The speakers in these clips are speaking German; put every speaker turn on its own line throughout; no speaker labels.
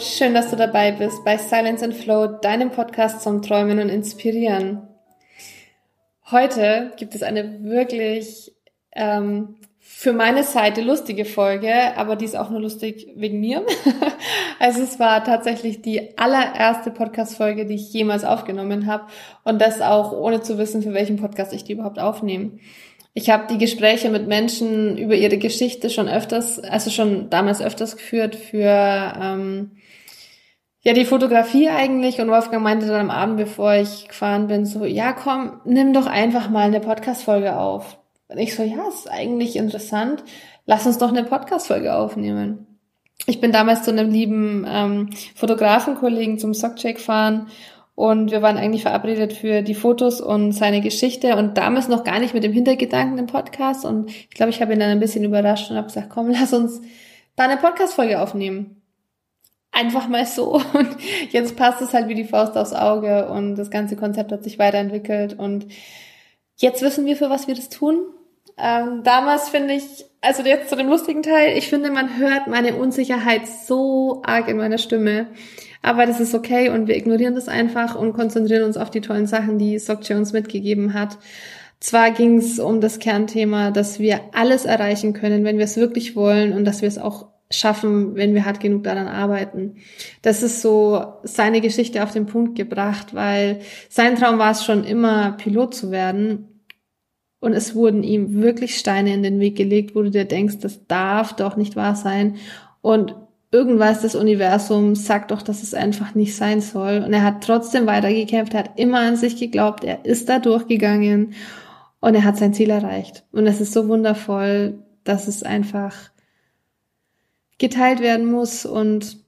Schön, dass du dabei bist bei Silence and Flow, deinem Podcast zum Träumen und Inspirieren. Heute gibt es eine wirklich ähm, für meine Seite lustige Folge, aber die ist auch nur lustig wegen mir. also es war tatsächlich die allererste Podcast-Folge, die ich jemals aufgenommen habe und das auch ohne zu wissen, für welchen Podcast ich die überhaupt aufnehme. Ich habe die Gespräche mit Menschen über ihre Geschichte schon öfters, also schon damals öfters geführt für ähm, ja die Fotografie eigentlich. Und Wolfgang meinte dann am Abend, bevor ich gefahren bin, so ja komm, nimm doch einfach mal eine Podcast-Folge auf. Und ich so ja, ist eigentlich interessant. Lass uns doch eine Podcast-Folge aufnehmen. Ich bin damals zu einem lieben ähm, Fotografenkollegen zum Sockcheck fahren und wir waren eigentlich verabredet für die Fotos und seine Geschichte und damals noch gar nicht mit dem Hintergedanken im Podcast. Und ich glaube, ich habe ihn dann ein bisschen überrascht und habe gesagt, komm, lass uns da eine Podcast-Folge aufnehmen. Einfach mal so. Und jetzt passt es halt wie die Faust aufs Auge und das ganze Konzept hat sich weiterentwickelt. Und jetzt wissen wir, für was wir das tun. Ähm, damals finde ich, also jetzt zu dem lustigen Teil, ich finde, man hört meine Unsicherheit so arg in meiner Stimme. Aber das ist okay und wir ignorieren das einfach und konzentrieren uns auf die tollen Sachen, die Sokche uns mitgegeben hat. Zwar ging es um das Kernthema, dass wir alles erreichen können, wenn wir es wirklich wollen und dass wir es auch schaffen, wenn wir hart genug daran arbeiten. Das ist so seine Geschichte auf den Punkt gebracht, weil sein Traum war es schon immer, Pilot zu werden. Und es wurden ihm wirklich Steine in den Weg gelegt, wo du dir denkst, das darf doch nicht wahr sein. Und irgendwas des Universums sagt doch, dass es einfach nicht sein soll. Und er hat trotzdem weitergekämpft, er hat immer an sich geglaubt, er ist da durchgegangen und er hat sein Ziel erreicht. Und es ist so wundervoll, dass es einfach geteilt werden muss und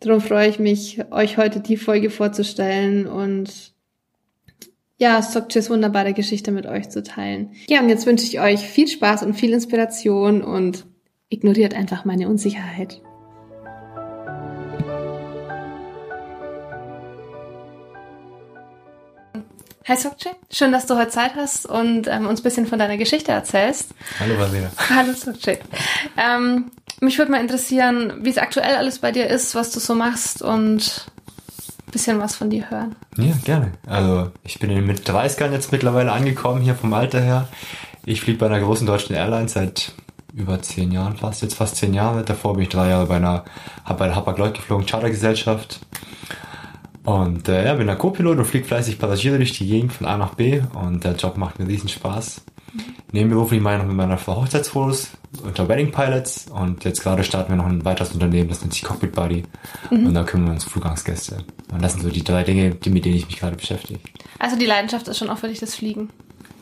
darum freue ich mich, euch heute die Folge vorzustellen und ja, Sokches wunderbare Geschichte mit euch zu teilen. Ja, und jetzt wünsche ich euch viel Spaß und viel Inspiration und ignoriert einfach meine Unsicherheit. Hi Sokche, schön, dass du heute Zeit hast und ähm, uns ein bisschen von deiner Geschichte erzählst.
Hallo Vasina.
Hallo Sokche. Ähm, mich würde mal interessieren, wie es aktuell alles bei dir ist, was du so machst und ein bisschen was von dir hören.
Ja, gerne. Also ich bin mit 30ern jetzt mittlerweile angekommen, hier vom Alter her. Ich fliege bei einer großen deutschen Airline seit über zehn Jahren fast, jetzt fast zehn Jahre. Davor bin ich drei Jahre bei einer, habe bei der Hapag-Lloyd geflogen, Chartergesellschaft. Und äh, ja, bin der Co-Pilot und fliege fleißig Passagiere durch die Gegend von A nach B und der Job macht mir riesen Spaß. Nebenberuflich mache ich noch mit meiner Frau Hochzeitsfotos unter Wedding Pilots und jetzt gerade starten wir noch ein weiteres Unternehmen, das nennt sich Cockpit Buddy mhm. und da kümmern wir uns um Flugangsgäste. Und das sind so die drei Dinge, die, mit denen ich mich gerade beschäftige.
Also die Leidenschaft ist schon auch für dich das Fliegen?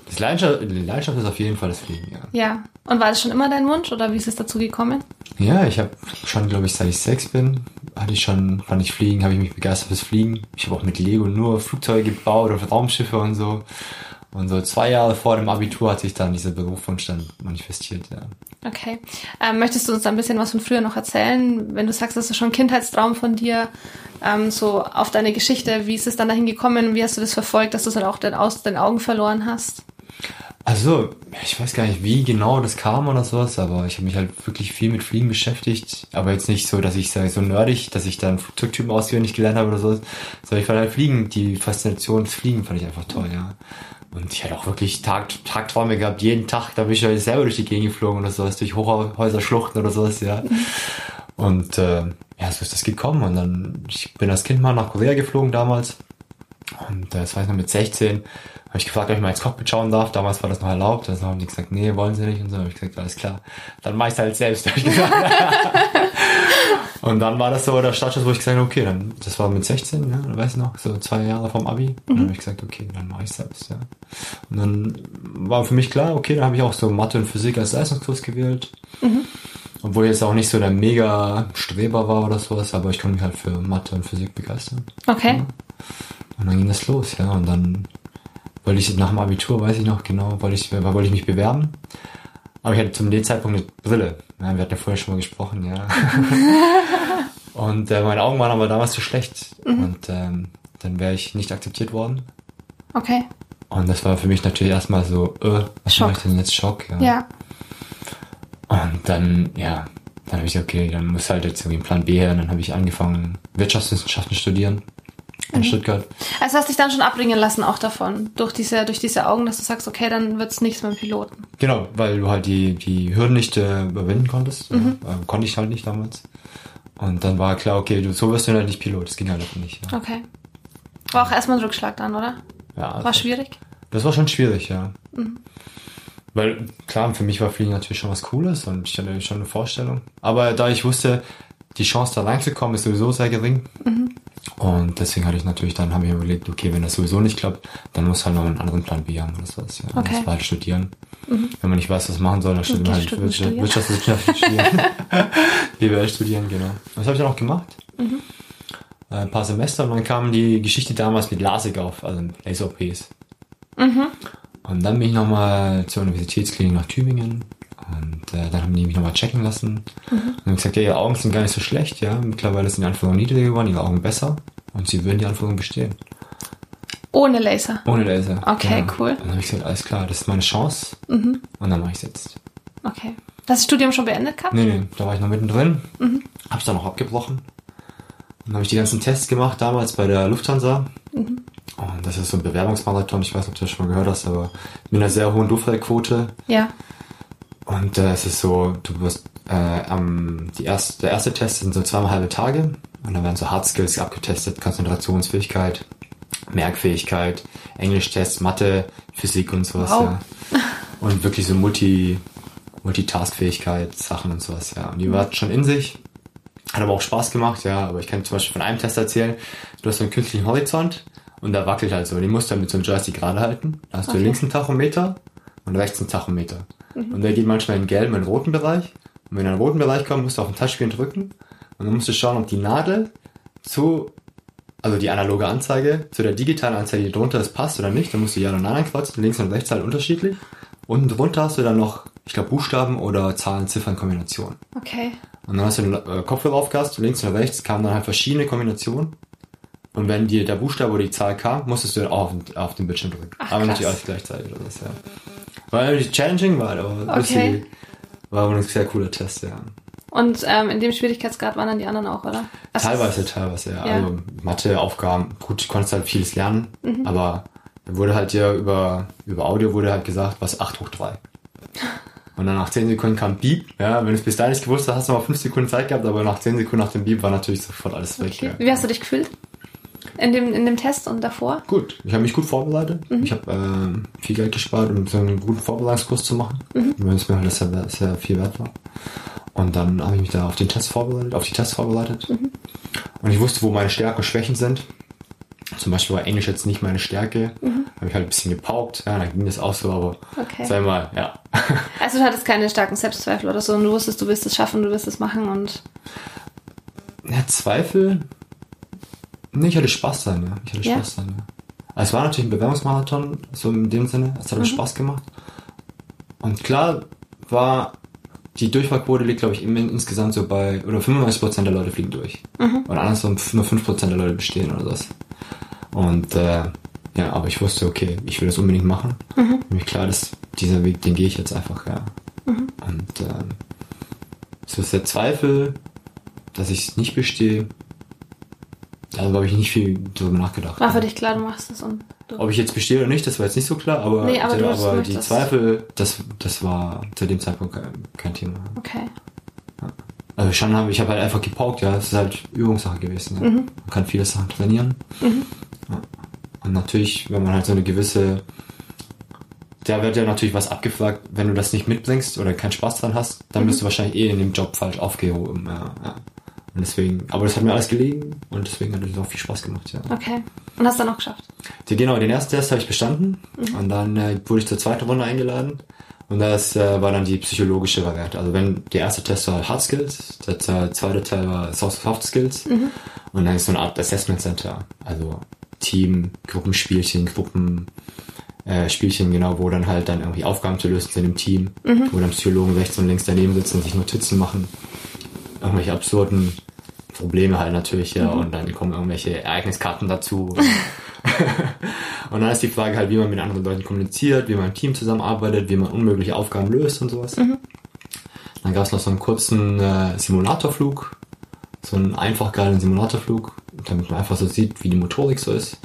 Das Leidenschaft, die Leidenschaft ist auf jeden Fall das Fliegen, ja.
Ja. Und war das schon immer dein Wunsch oder wie ist es dazu gekommen?
Ja, ich habe schon, glaube ich, seit ich sechs bin, hatte ich schon, fand ich Fliegen, habe ich mich begeistert fürs Fliegen. Ich habe auch mit Lego nur Flugzeuge gebaut oder Raumschiffe und so. Und so zwei Jahre vor dem Abitur hat sich dann dieser Berufswunsch dann manifestiert, ja.
Okay. Ähm, möchtest du uns ein bisschen was von früher noch erzählen? Wenn du sagst, das ist schon ein Kindheitstraum von dir, ähm, so auf deine Geschichte, wie ist es dann dahin gekommen? Wie hast du das verfolgt, dass du es dann auch aus den Augen verloren hast?
Also, ich weiß gar nicht, wie genau das kam oder sowas, aber ich habe mich halt wirklich viel mit Fliegen beschäftigt. Aber jetzt nicht so, dass ich sage, so nerdig, dass ich dann Flugzeugtypen auswendig gelernt habe oder so. Sondern ich fand halt Fliegen, die Faszination des Fliegen fand ich einfach toll, ja. Und ich hatte auch wirklich Tag, Tagträume gehabt, jeden Tag, da bin ich halt selber durch die Gegend geflogen oder sowas, durch Hochhäuser, Schluchten oder sowas, ja. Und äh, ja, so ist das gekommen. Und dann, ich bin als Kind mal nach Korea geflogen damals. Und äh, das war ich noch mit 16 habe ich gefragt, ob ich mal ins Cockpit schauen darf. Damals war das noch erlaubt. Dann haben die gesagt, nee, wollen sie nicht. Und so habe ich gesagt, alles klar. Dann mach ich halt selbst. und dann war das so der Startschuss, wo ich gesagt habe, okay, dann, das war mit 16, ja, weiß ich noch, so zwei Jahre vom Abi. Und dann mhm. habe ich gesagt, okay, dann mache ich selbst, ja. Und dann war für mich klar, okay, dann habe ich auch so Mathe und Physik als Leistungskurs gewählt. Mhm. Obwohl ich jetzt auch nicht so der mega Streber war oder sowas, aber ich konnte mich halt für Mathe und Physik begeistern.
Okay.
Ja. Und dann ging das los, ja. Und dann wollte ich nach dem Abitur, weiß ich noch genau, wollte ich, wollte ich mich bewerben. Aber ich hatte zum dem Zeitpunkt eine Brille. Ja, wir hatten ja vorher schon mal gesprochen, ja. und äh, meine Augen waren aber damals zu schlecht. Mhm. Und ähm, dann wäre ich nicht akzeptiert worden.
Okay.
Und das war für mich natürlich erstmal so, äh, was Schock. mache ich denn jetzt? Schock, ja.
Ja.
Und dann, ja, dann habe ich gesagt, okay, dann muss halt jetzt irgendwie ein Plan B her. Und dann habe ich angefangen, Wirtschaftswissenschaften studieren in Stuttgart.
Also hast dich dann schon abbringen lassen auch davon, durch diese, durch diese Augen, dass du sagst, okay, dann wird's nichts mit dem Piloten.
Genau, weil du halt die, die Hürden nicht äh, überwinden konntest. Ja, äh, konnte ich halt nicht damals. Und dann war klar, okay, du, so wirst du halt nicht Pilot. Das ging halt einfach nicht. Ja.
Okay. War auch erstmal ein Rückschlag dann, oder?
Ja,
War schwierig?
Das war schon schwierig, ja. Weil, klar, für mich war Fliegen natürlich schon was Cooles und ich hatte schon eine Vorstellung. Aber da ich wusste, die Chance da reinzukommen ist sowieso sehr gering. Und deswegen hatte ich natürlich dann, habe ich mir überlegt, okay, wenn das sowieso nicht klappt, dann muss halt noch einen anderen Plan B haben oder sowas. Ja.
Okay.
Das war halt studieren. Wenn man nicht weiß, was man machen soll, dann studiert man halt
Studieren,
Wirtschaft-. Wirtschaftswissenschaften studieren. BWL studieren, genau. Das habe ich dann auch gemacht. Äh, Ein paar Semester und dann kam die Geschichte damals mit LASIK auf, also Laser-OPs. Und dann bin ich nochmal zur Universitätsklinik nach Tübingen und äh, dann haben die mich nochmal checken lassen und haben gesagt, ja, ihre Augen sind gar nicht so schlecht, ja, mittlerweile sind die Anforderungen niedriger geworden, ihre Augen besser und sie würden die Anforderungen bestehen.
Ohne Laser.
Ohne Laser.
Okay,
Genau.
cool.
Dann habe ich gesagt, alles klar, das ist meine Chance und dann mache ich jetzt.
Okay. Hast du das Studium schon beendet gehabt?
Nee, nee, da war ich noch mittendrin, hab's dann auch abgebrochen. Dann habe ich die ganzen Tests gemacht, damals bei der Lufthansa. Und das ist so ein Bewerbungsmarathon, ich weiß nicht, ob du das schon mal gehört hast, aber mit einer sehr hohen Durchfallquote.
Ja.
Und äh, es ist so, du wirst äh, am die erste, der erste Test sind so zweimal halbe Tage und dann werden so Hard Skills abgetestet, Konzentrationsfähigkeit, Merkfähigkeit, Englischtests, Mathe, Physik und sowas,
Wow.
ja. Und wirklich so Multi, Multitaskfähigkeit, Sachen und sowas, ja. Und die war schon in sich. Hat aber auch Spaß gemacht, ja. Aber ich kann zum Beispiel von einem Test erzählen, du hast so einen künstlichen Horizont und da wackelt halt so. Den musst du dann mit so einem Joystick gerade halten. Da hast du
Okay.
links einen Tachometer und rechts einen Tachometer. Und der geht manchmal in den gelben, in roten Bereich. Und wenn er in den roten Bereich kommt, musst du auf den Touchscreen drücken. Und dann musst du schauen, ob die Nadel zu, also die analoge Anzeige, zu der digitalen Anzeige, die drunter ist, passt oder nicht. Dann musst du ja oder nein ankreuzen. Links und rechts halt unterschiedlich. Unten drunter hast du dann noch, ich glaube, Buchstaben oder Zahlen, Ziffern, Kombinationen.
Okay.
Und dann hast du den äh, Kopfhörer aufgehast, links und rechts kamen dann halt verschiedene Kombinationen. Und wenn dir der Buchstabe oder die Zahl kam, musstest du dann auch auf, den- auf den Bildschirm drücken.
Ach,
aber
krass.
natürlich alles gleichzeitig oder was, ja. War natürlich challenging, war aber
Okay.
War aber ein sehr cooler Test, ja.
Und ähm, in dem Schwierigkeitsgrad waren dann die anderen auch, oder? Also-
Teilweise, teilweise, ja.
Ja.
Also Mathe-Aufgaben, gut, ich konnte halt vieles lernen,
Mhm.
aber da wurde halt ja über, über Audio wurde halt gesagt, was 8 hoch 3. Und dann nach 10 Sekunden kam Beep, ja, wenn du es bis dahin nicht gewusst hast, hast du noch 5 Sekunden Zeit gehabt, aber nach 10 Sekunden nach dem Beep war natürlich sofort alles weg,
Okay.
ja.
Wie hast du dich gefühlt? In dem, in dem Test und davor?
Gut, ich habe mich gut vorbereitet. Ich habe ähm, viel Geld gespart, um so einen guten Vorbereitungskurs zu machen, weil es mir halt sehr, sehr viel wert war. Und dann habe ich mich da auf den Test vorbereitet, auf die Tests vorbereitet. Und ich wusste, wo meine Stärken und Schwächen sind. Zum Beispiel war Englisch jetzt nicht meine Stärke. Habe ich halt ein bisschen gepaukt. Ja, dann ging das auch so, aber
Okay.
sag mal, ja.
Also du hattest keine starken Selbstzweifel oder so und du wusstest, du wirst es schaffen, du wirst es machen und
Ja, Zweifel. Nee, ich hatte Spaß dran, ja. Ich hatte
Ja?
Spaß dran, ja. Also es war natürlich ein Bewerbungsmarathon, so in dem Sinne. Es hat auch Spaß gemacht. Und klar war die Durchfallquote liegt, glaube ich, insgesamt so bei, oder 95% der Leute fliegen durch. Und andersrum nur 5% der Leute bestehen oder sowas. Und äh, ja, aber ich wusste, okay, ich will das unbedingt machen. Mir klar, dass dieser Weg, den gehe ich jetzt einfach, ja. Und ähm, so ist der Zweifel, dass ich es nicht bestehe, da habe ich nicht viel drüber nachgedacht.
war für dich klar, du machst es und du.
Ob ich jetzt bestehe oder nicht, das war jetzt nicht so klar, aber,
Nee, aber du
aber die Zweifel, das, das war zu dem Zeitpunkt kein, kein Thema.
Okay.
Also schon habe ich habe halt einfach gepaukt, ja, es ist halt Übungssache gewesen. Ja. Man kann viele Sachen trainieren. Ja. Und natürlich, wenn man halt so eine gewisse, da wird ja natürlich was abgefragt, wenn du das nicht mitbringst oder keinen Spaß dran hast, dann bist du wahrscheinlich eh in dem Job falsch aufgehoben. Ja, ja. Und deswegen, aber das hat mir alles gelegen und deswegen hat es auch viel Spaß gemacht, ja.
Okay. Und hast dann auch geschafft.
Die, genau, den ersten Test habe ich bestanden und dann äh, wurde ich zur zweiten Runde eingeladen und das äh, war dann die psychologische Variante. Also wenn der erste Test war Hard Skills, der zweite Teil war Soft Skills und dann ist so eine Art Assessment Center, also Team, Gruppenspielchen, Gruppen äh, Spielchen genau, wo dann halt dann irgendwie Aufgaben zu lösen sind im Team, wo dann Psychologen rechts und links daneben sitzen und sich Notizen machen, irgendwelche absurden Probleme halt natürlich, ja, und dann kommen irgendwelche Ereigniskarten dazu. und dann ist die Frage halt, wie man mit anderen Leuten kommuniziert, wie man im Team zusammenarbeitet, wie man unmögliche Aufgaben löst und sowas. Dann gab es noch so einen kurzen äh, Simulatorflug, so einen einfach geilen Simulatorflug, damit man einfach so sieht, wie die Motorik so ist.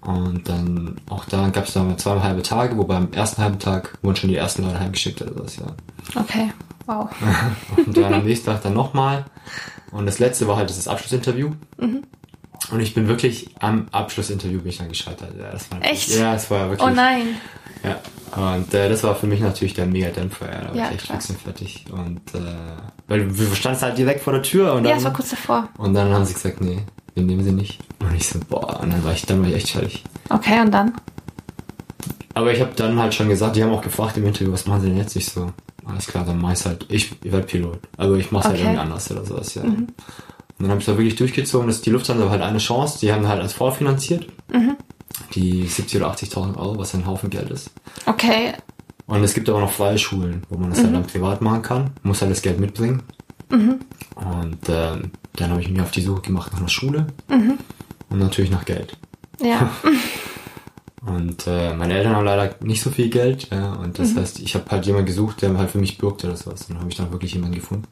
Und dann auch da gab es dann zwei halbe Tage, wobei am ersten halben Tag wurden schon die ersten Leute heimgeschickt oder sowas, ja.
Okay, wow.
Und dann am nächsten Tag dann nochmal. Und das letzte war halt das Abschlussinterview. Und ich bin wirklich am Abschlussinterview bin ich dann gescheitert. Ja, das war
Echt?
Ja, es war wirklich.
Oh nein.
Ja. Und äh, das war für mich natürlich der mega Dämpfer. Ja, da war
Ja,
ich echt fix und fertig. Und äh, weil wir standen halt direkt vor der Tür und
Ja,
dann,
es war kurz davor.
und dann haben sie gesagt, nee, wir nehmen sie nicht. Und ich so, boah, und dann war ich, dann war ich echt fertig.
Okay, und dann?
Aber ich habe dann halt schon gesagt, die haben auch gefragt im Interview, was machen sie denn jetzt? Ich so, alles klar, dann mach ich's halt, ich, ich werde Pilot. Also ich mach's halt
Okay.
irgendwie anders oder sowas, ja. Und dann habe ich da wirklich durchgezogen, dass die Lufthansa halt eine Chance, die haben halt als vorfinanziert. Die 70 oder 80.000 Euro, was ein Haufen Geld ist.
Okay,
Und es gibt aber noch freie Schulen, wo man das halt dann privat machen kann, muss halt das Geld mitbringen. Und ähm, dann habe ich mich auf die Suche gemacht nach einer Schule und natürlich nach Geld.
ja.
Und äh, meine Eltern haben leider nicht so viel Geld, ja, und das heißt, ich habe halt jemanden gesucht, der halt für mich bürgt oder sowas. Und dann habe ich dann wirklich jemanden gefunden.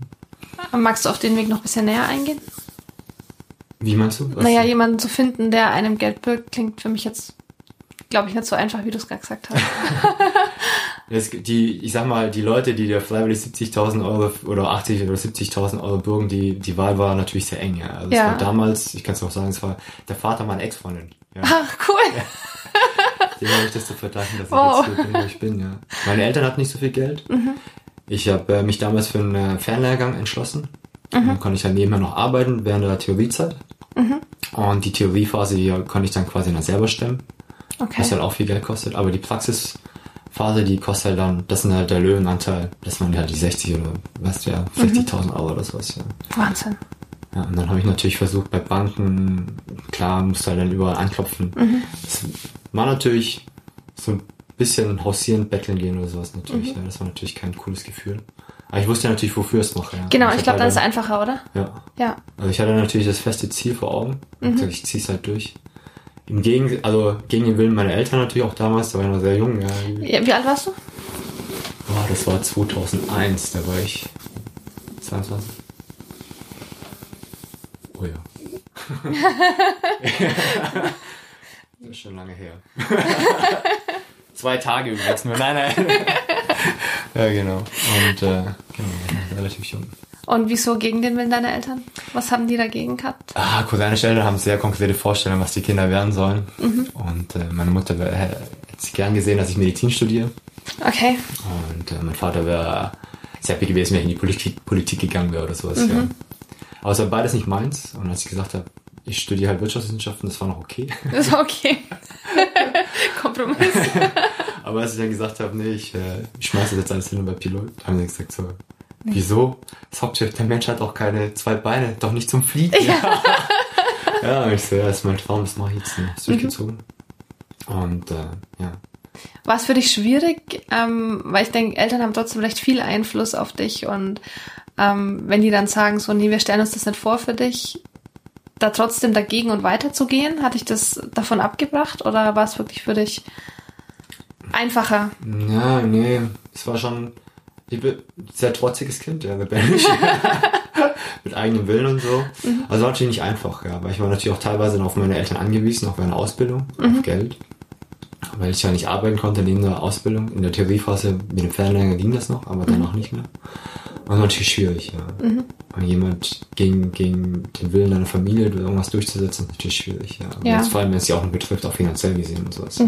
Magst du auf den Weg noch ein bisschen näher eingehen?
Wie meinst du? Was-
Naja, jemanden zu finden, der einem Geld birgt, klingt für mich jetzt, glaube ich, nicht so einfach, wie du es gerade gesagt hast.
Es, gibt die, ich sag mal, die Leute, die dir freiwillig 70.000 Euro oder 80 oder 70.000 Euro bürgen, die, die Wahl war natürlich sehr eng, ja. Also es
Ja.
war damals, ich kann es auch sagen, es war der Vater meiner Ex-Freundin. Ja.
Ach, cool.
Dem habe ich das zu verdanken, dass
Wow.
ich jetzt so bin, wo ich bin, ja. Meine Eltern hatten nicht so viel Geld.
Mhm.
Ich habe äh, mich damals für einen äh, Fernlehrgang entschlossen.
Mhm.
Dann konnte ich halt nebenher noch arbeiten während der Theoriezeit.
Mhm.
Und die Theoriephase, die konnte ich dann quasi dann selber stemmen, was
Okay.
halt auch viel Geld kostet. Aber die Praxisphase, die kostet halt dann, das sind halt der Löwenanteil, das waren halt die 60 oder was ja,
Mhm.
60.000 Euro oder sowas, ja.
Wahnsinn.
Ja, und dann habe ich natürlich versucht, bei Banken, klar, musste halt dann überall anklopfen.
Mhm.
Das war natürlich so ein bisschen hausieren, betteln gehen oder sowas natürlich.
Mhm.
Ja, das war natürlich kein cooles Gefühl. Aber ich wusste ja natürlich, wofür es mache. Ja.
Genau,
Und
ich glaube, dann ist es einfacher, oder?
Ja.
Ja.
Also ich hatte natürlich das feste Ziel vor Augen.
Mhm.
gesagt, ich ziehe es halt durch. Im Gegen, also gegen den Willen meiner Eltern natürlich auch damals, da war ich noch sehr jung. Ja.
ja. Wie alt warst du?
Boah, das war 2001, da war ich 22. Oh ja. das ist schon lange her. Zwei Tage übrigens nur. Nein, nein. ja, genau. Und äh, genau, relativ jung.
Und wieso gegen den Willen deiner Eltern? Was haben die dagegen gehabt?
Ah, Cousine Eltern haben sehr konkrete Vorstellungen, was die Kinder werden sollen. Und äh, meine Mutter wär- hätte es gern gesehen, dass ich Medizin studiere.
Okay.
Und äh, mein Vater wäre sehr happy gewesen, wenn ich in die Politik, Politik gegangen wäre oder sowas. Ja. Aber es war beides nicht meins. Und als ich gesagt habe, ich studiere halt Wirtschaftswissenschaften, das war noch okay.
Ist okay. Kompromiss.
Aber als ich dann gesagt habe, nee, ich, äh, ich schmeiße das jetzt alles hin und bei Pilot, haben sie gesagt so, wieso? Das Hauptsächlich, der Mensch hat doch keine zwei Beine, doch nicht zum Fliegen. Ja, ja ich so, ja, das ist mein Traum, das mache ich jetzt. Ne? Das durchgezogen. Und äh, ja.
War es für dich schwierig? Ähm, weil ich denke, Eltern haben trotzdem recht viel Einfluss auf dich und ähm, wenn die dann sagen, so, nee, wir stellen uns das nicht vor für dich, da trotzdem dagegen und weiterzugehen, hat dich das davon abgebracht oder war es wirklich für dich einfacher?
Ja, nee, es war schon, ich bin ein sehr trotziges Kind, ja, rebellisch. Mit eigenem Willen und so. Also war natürlich nicht einfach, ja, aber ich war natürlich auch teilweise noch auf meine Eltern angewiesen, auf meine Ausbildung, auf Geld. Weil ich ja nicht arbeiten konnte neben der Ausbildung. In der Theoriephase mit dem Fernlehrer ging das noch, aber danach nicht mehr. War natürlich schwierig, ja. Und jemand gegen, gegen den Willen deiner Familie irgendwas durchzusetzen, ist natürlich schwierig, ja.
Ja.
Jetzt, vor allem, wenn es ja auch betrifft, auch finanziell gesehen und sowas. Ja.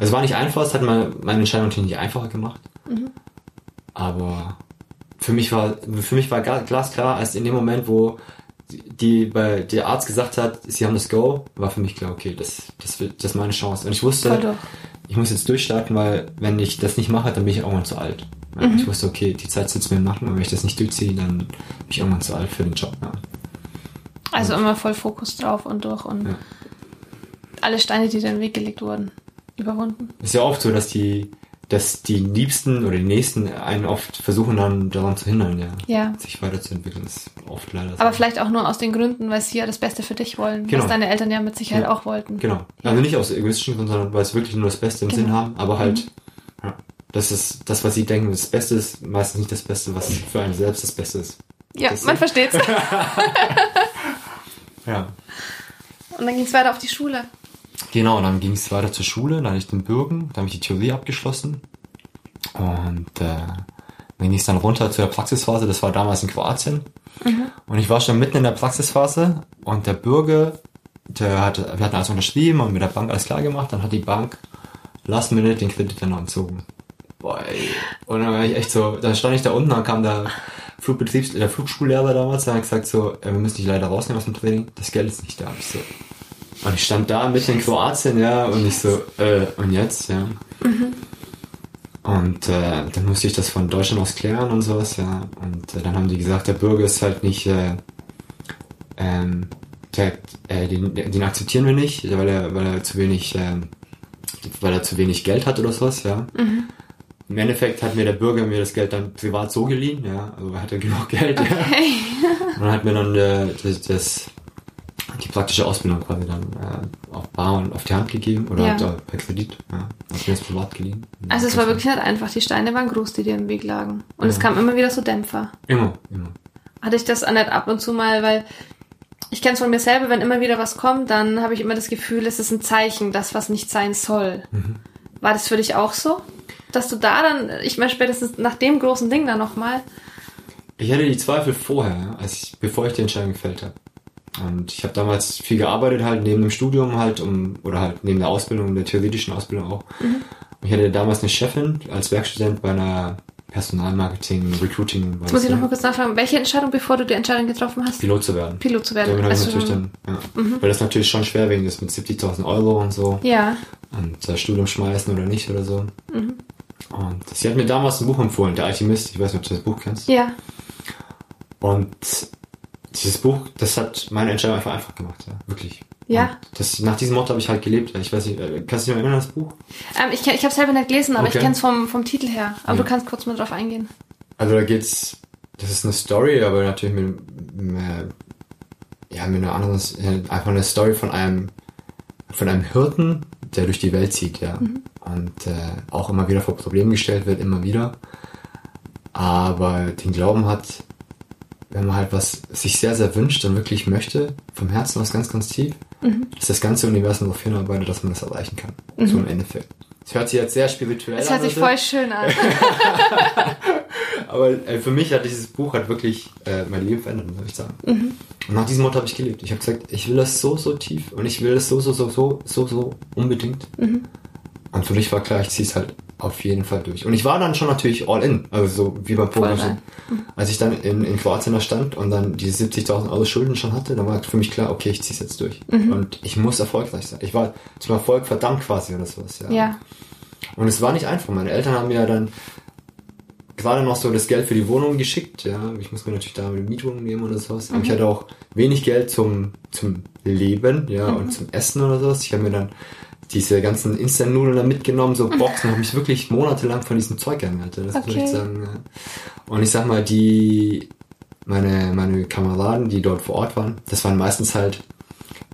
Es war nicht einfach, es hat meine, meine Entscheidung natürlich nicht einfacher gemacht. Aber für mich war, für mich war glasklar, als in dem Moment, wo die, bei der Arzt gesagt hat, sie haben das Go, war für mich klar, okay, das, das wird, das ist meine Chance. Und ich wusste, ich muss jetzt durchstarten, weil wenn ich das nicht mache, dann bin ich irgendwann zu alt. Ja, Ich wusste, okay, die Zeit sitzt mir im Nacken und wenn ich das nicht durchziehe, dann bin ich irgendwann zu alt für den Job. Ja.
Also immer voll Fokus drauf und durch und
Ja.
alle Steine, die dir in den Weg gelegt wurden, überwunden.
Ist ja oft so, dass die, dass die Liebsten oder die Nächsten einen oft versuchen dann daran zu hindern, ja,
Ja.
sich weiterzuentwickeln. Das ist oft leider so.
Aber vielleicht auch nur aus den Gründen, weil sie ja das Beste für dich wollen,
Genau.
was deine Eltern ja mit Sicherheit
Ja.
auch wollten.
Genau. Also nicht aus egoistischen Gründen, sondern weil es wirklich nur das Beste im
Genau.
Sinn haben, aber halt, ja, Das ist das, was sie denken, das Beste ist meistens nicht das Beste, was für einen selbst das Beste ist.
Ja,
Das-
man versteht's.
Ja.
Und dann ging's weiter auf die Schule.
Genau, dann ging es weiter zur Schule, dann hatte ich den Bürgen, dann habe ich die Theorie abgeschlossen. Und äh, dann ging es dann runter zu der Praxisphase, das war damals in Kroatien. Und ich war schon mitten in der Praxisphase und der Bürger, der hatte, wir hatten alles unterschrieben und mit der Bank alles klar gemacht, dann hat die Bank last minute den Kredit dann noch entzogen. Boah, ey. Und dann war ich echt so, dann stand ich da unten, dann kam der Flugbetriebs, der Flugschullehrer damals, der hat gesagt so, wir müssen dich leider rausnehmen aus dem Training, das Geld ist nicht da. Ich so, und ich stand da mitten in Kroatien, ja, und ich so, äh, und jetzt, ja. Und äh, dann musste ich das von Deutschland aus klären und sowas, ja. Und äh, dann haben die gesagt, der Bürger ist halt nicht, äh, ähm, der, äh, den, den akzeptieren wir nicht, weil er, weil er zu wenig, ähm, weil er zu wenig Geld hat oder sowas, ja. Im Endeffekt hat mir der Bürger mir das Geld dann privat so geliehen, ja. Also er hatte genug Geld, ja. Und dann hat mir dann äh, das, das die praktische Ausbildung quasi dann äh, auf Bar und auf die Hand gegeben oder
Ja.
halt, äh, per Kredit, ja. Hat mir privat geliehen.
Also es war wirklich nicht einfach. Die Steine waren groß, die dir im Weg lagen. Und es kamen immer wieder so Dämpfer.
Immer, immer.
Hatte ich das auch nicht ab und zu mal, weil ich kenne es von mir selber, wenn immer wieder was kommt, dann habe ich immer das Gefühl, es ist ein Zeichen, das was nicht sein soll. War das für dich auch so? Dass du da dann, ich meine spätestens nach dem großen Ding dann nochmal,
Ich hatte die Zweifel vorher, als ich, bevor ich die Entscheidung gefällt habe. Und ich habe damals viel gearbeitet, halt neben dem Studium halt, um, oder halt neben der Ausbildung, der theoretischen Ausbildung auch.
Mhm.
Ich hatte damals eine Chefin als Werkstudent bei einer Personalmarketing, Recruiting,
jetzt muss ich nochmal kurz nachfragen, welche Entscheidung, bevor du die Entscheidung getroffen hast?
Pilot zu werden.
Pilot zu werden.
Damit
Also,
natürlich dann, ja. Weil das natürlich schon schwer wegen ist mit 70.000 Euro und so.
ja,
Und äh, Studium schmeißen oder nicht oder so.
Mhm.
Und sie hat mir damals ein Buch empfohlen, Der Alchemist. Ich weiß nicht, ob du das Buch kennst.
ja.
Und dieses Buch, das hat meine Entscheidung einfach einfach gemacht, ja, wirklich.
Ja.
Das, nach diesem Motto habe ich halt gelebt. Ich weiß nicht, äh, kannst du dich noch erinnern, das Buch?
Ähm, ich ich habe selber nicht gelesen, aber
Okay.
ich kenne es vom, vom Titel her. Aber
Ja.
du kannst kurz mal drauf eingehen.
Also da geht's, das ist eine Story, aber natürlich mit, mit ja, mit einer anderen, äh, einfach eine Story von einem, von einem Hirten, der durch die Welt zieht, ja. Und äh, auch immer wieder vor Problemen gestellt wird, immer wieder. Aber den Glauben hat, wenn man halt was sich sehr, sehr wünscht und wirklich möchte, vom Herzen was ganz, ganz tief, dass das ganze Universum darauf hinarbeitet, dass man das erreichen kann. So im Endeffekt. Das hört sich jetzt sehr spirituell an.
hört sich voll schön an.
Aber äh, für mich hat dieses Buch hat wirklich äh, mein Leben verändert, muss ich sagen. Und nach diesem Motto habe ich gelebt. Ich habe gesagt, ich will das so, so tief und ich will das so, so, so, so, so, so unbedingt. Und für mich war klar, ich ziehe es halt auf jeden Fall durch. Und ich war dann schon natürlich all in, also so wie beim Poker.
rein.
Als ich dann in, in Kroatien da stand und dann diese 70.000 Euro Schulden schon hatte, dann war für mich klar, okay, ich ziehe es jetzt durch. Und ich muss erfolgreich sein. Ich war zum Erfolg verdammt quasi oder sowas. Ja.
ja.
Und es war nicht einfach. Meine Eltern haben mir dann gerade noch so das Geld für die Wohnung geschickt. Ja, ich muss mir natürlich da eine Mietwohnung nehmen oder sowas. Aber ich hatte auch wenig Geld zum, zum Leben, ja, und zum Essen oder sowas. Ich habe mir dann diese ganzen Instant-Nudeln da mitgenommen, so Boxen, habe mich wirklich monatelang von diesem Zeug ernährt. Das muss
Okay.
ich sagen. Ja. Und ich sag mal, die, meine, meine Kameraden, die dort vor Ort waren, das waren meistens halt,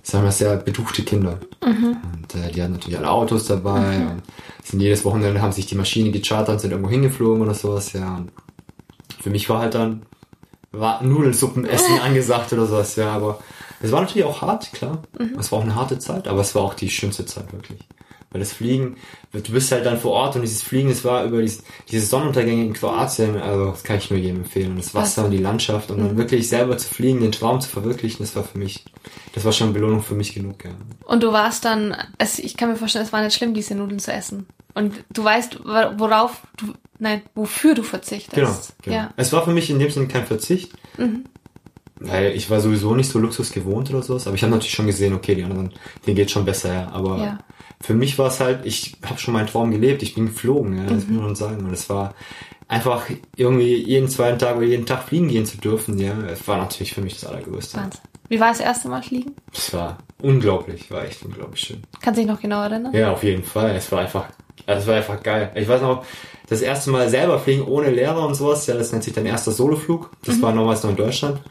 ich sag mal, sehr betuchte Kinder. Und äh, die hatten natürlich alle Autos dabei und sind jedes Wochenende haben sich die Maschine gechartert und sind irgendwo hingeflogen oder sowas, ja. Und für mich war halt dann war Nudelsuppenessen angesagt oder sowas, ja, aber es war natürlich auch hart, klar. Es war auch eine harte Zeit, aber es war auch die schönste Zeit wirklich. Weil das Fliegen, du bist halt dann vor Ort und dieses Fliegen, das war über dieses, diese Sonnenuntergänge in Kroatien, also das kann ich nur jedem empfehlen. Und das Wasser und die Landschaft und dann wirklich selber zu fliegen, den Traum zu verwirklichen, das war für mich, das war schon Belohnung für mich genug, ja.
Und du warst dann, es, ich kann mir vorstellen, es war nicht schlimm, diese Nudeln zu essen. Und du weißt, worauf du, nein, wofür du verzichtest.
Genau, genau.
Ja.
Es war für mich in dem Sinne kein Verzicht. Weil ich war sowieso nicht so Luxus gewohnt oder sowas, aber ich habe natürlich schon gesehen, okay, die anderen, denen geht schon besser, ja. Aber
Ja.
für mich war es halt, ich habe schon meinen Traum gelebt, ich bin geflogen, ja,
Mhm.
das muss man sagen. Und es war einfach irgendwie jeden zweiten Tag oder jeden Tag fliegen gehen zu dürfen, ja. Es war natürlich für mich das Allergrößte.
Wahnsinn. Wie war das erste Mal fliegen?
Es war unglaublich, war echt unglaublich schön.
Kannst du dich noch genau erinnern?
Ja, auf jeden Fall. Es war einfach, also es war einfach geil. Ich weiß noch, das erste Mal selber fliegen ohne Lehrer und sowas, ja, das nennt sich dein erster Soloflug. Das war damals noch in Deutschland.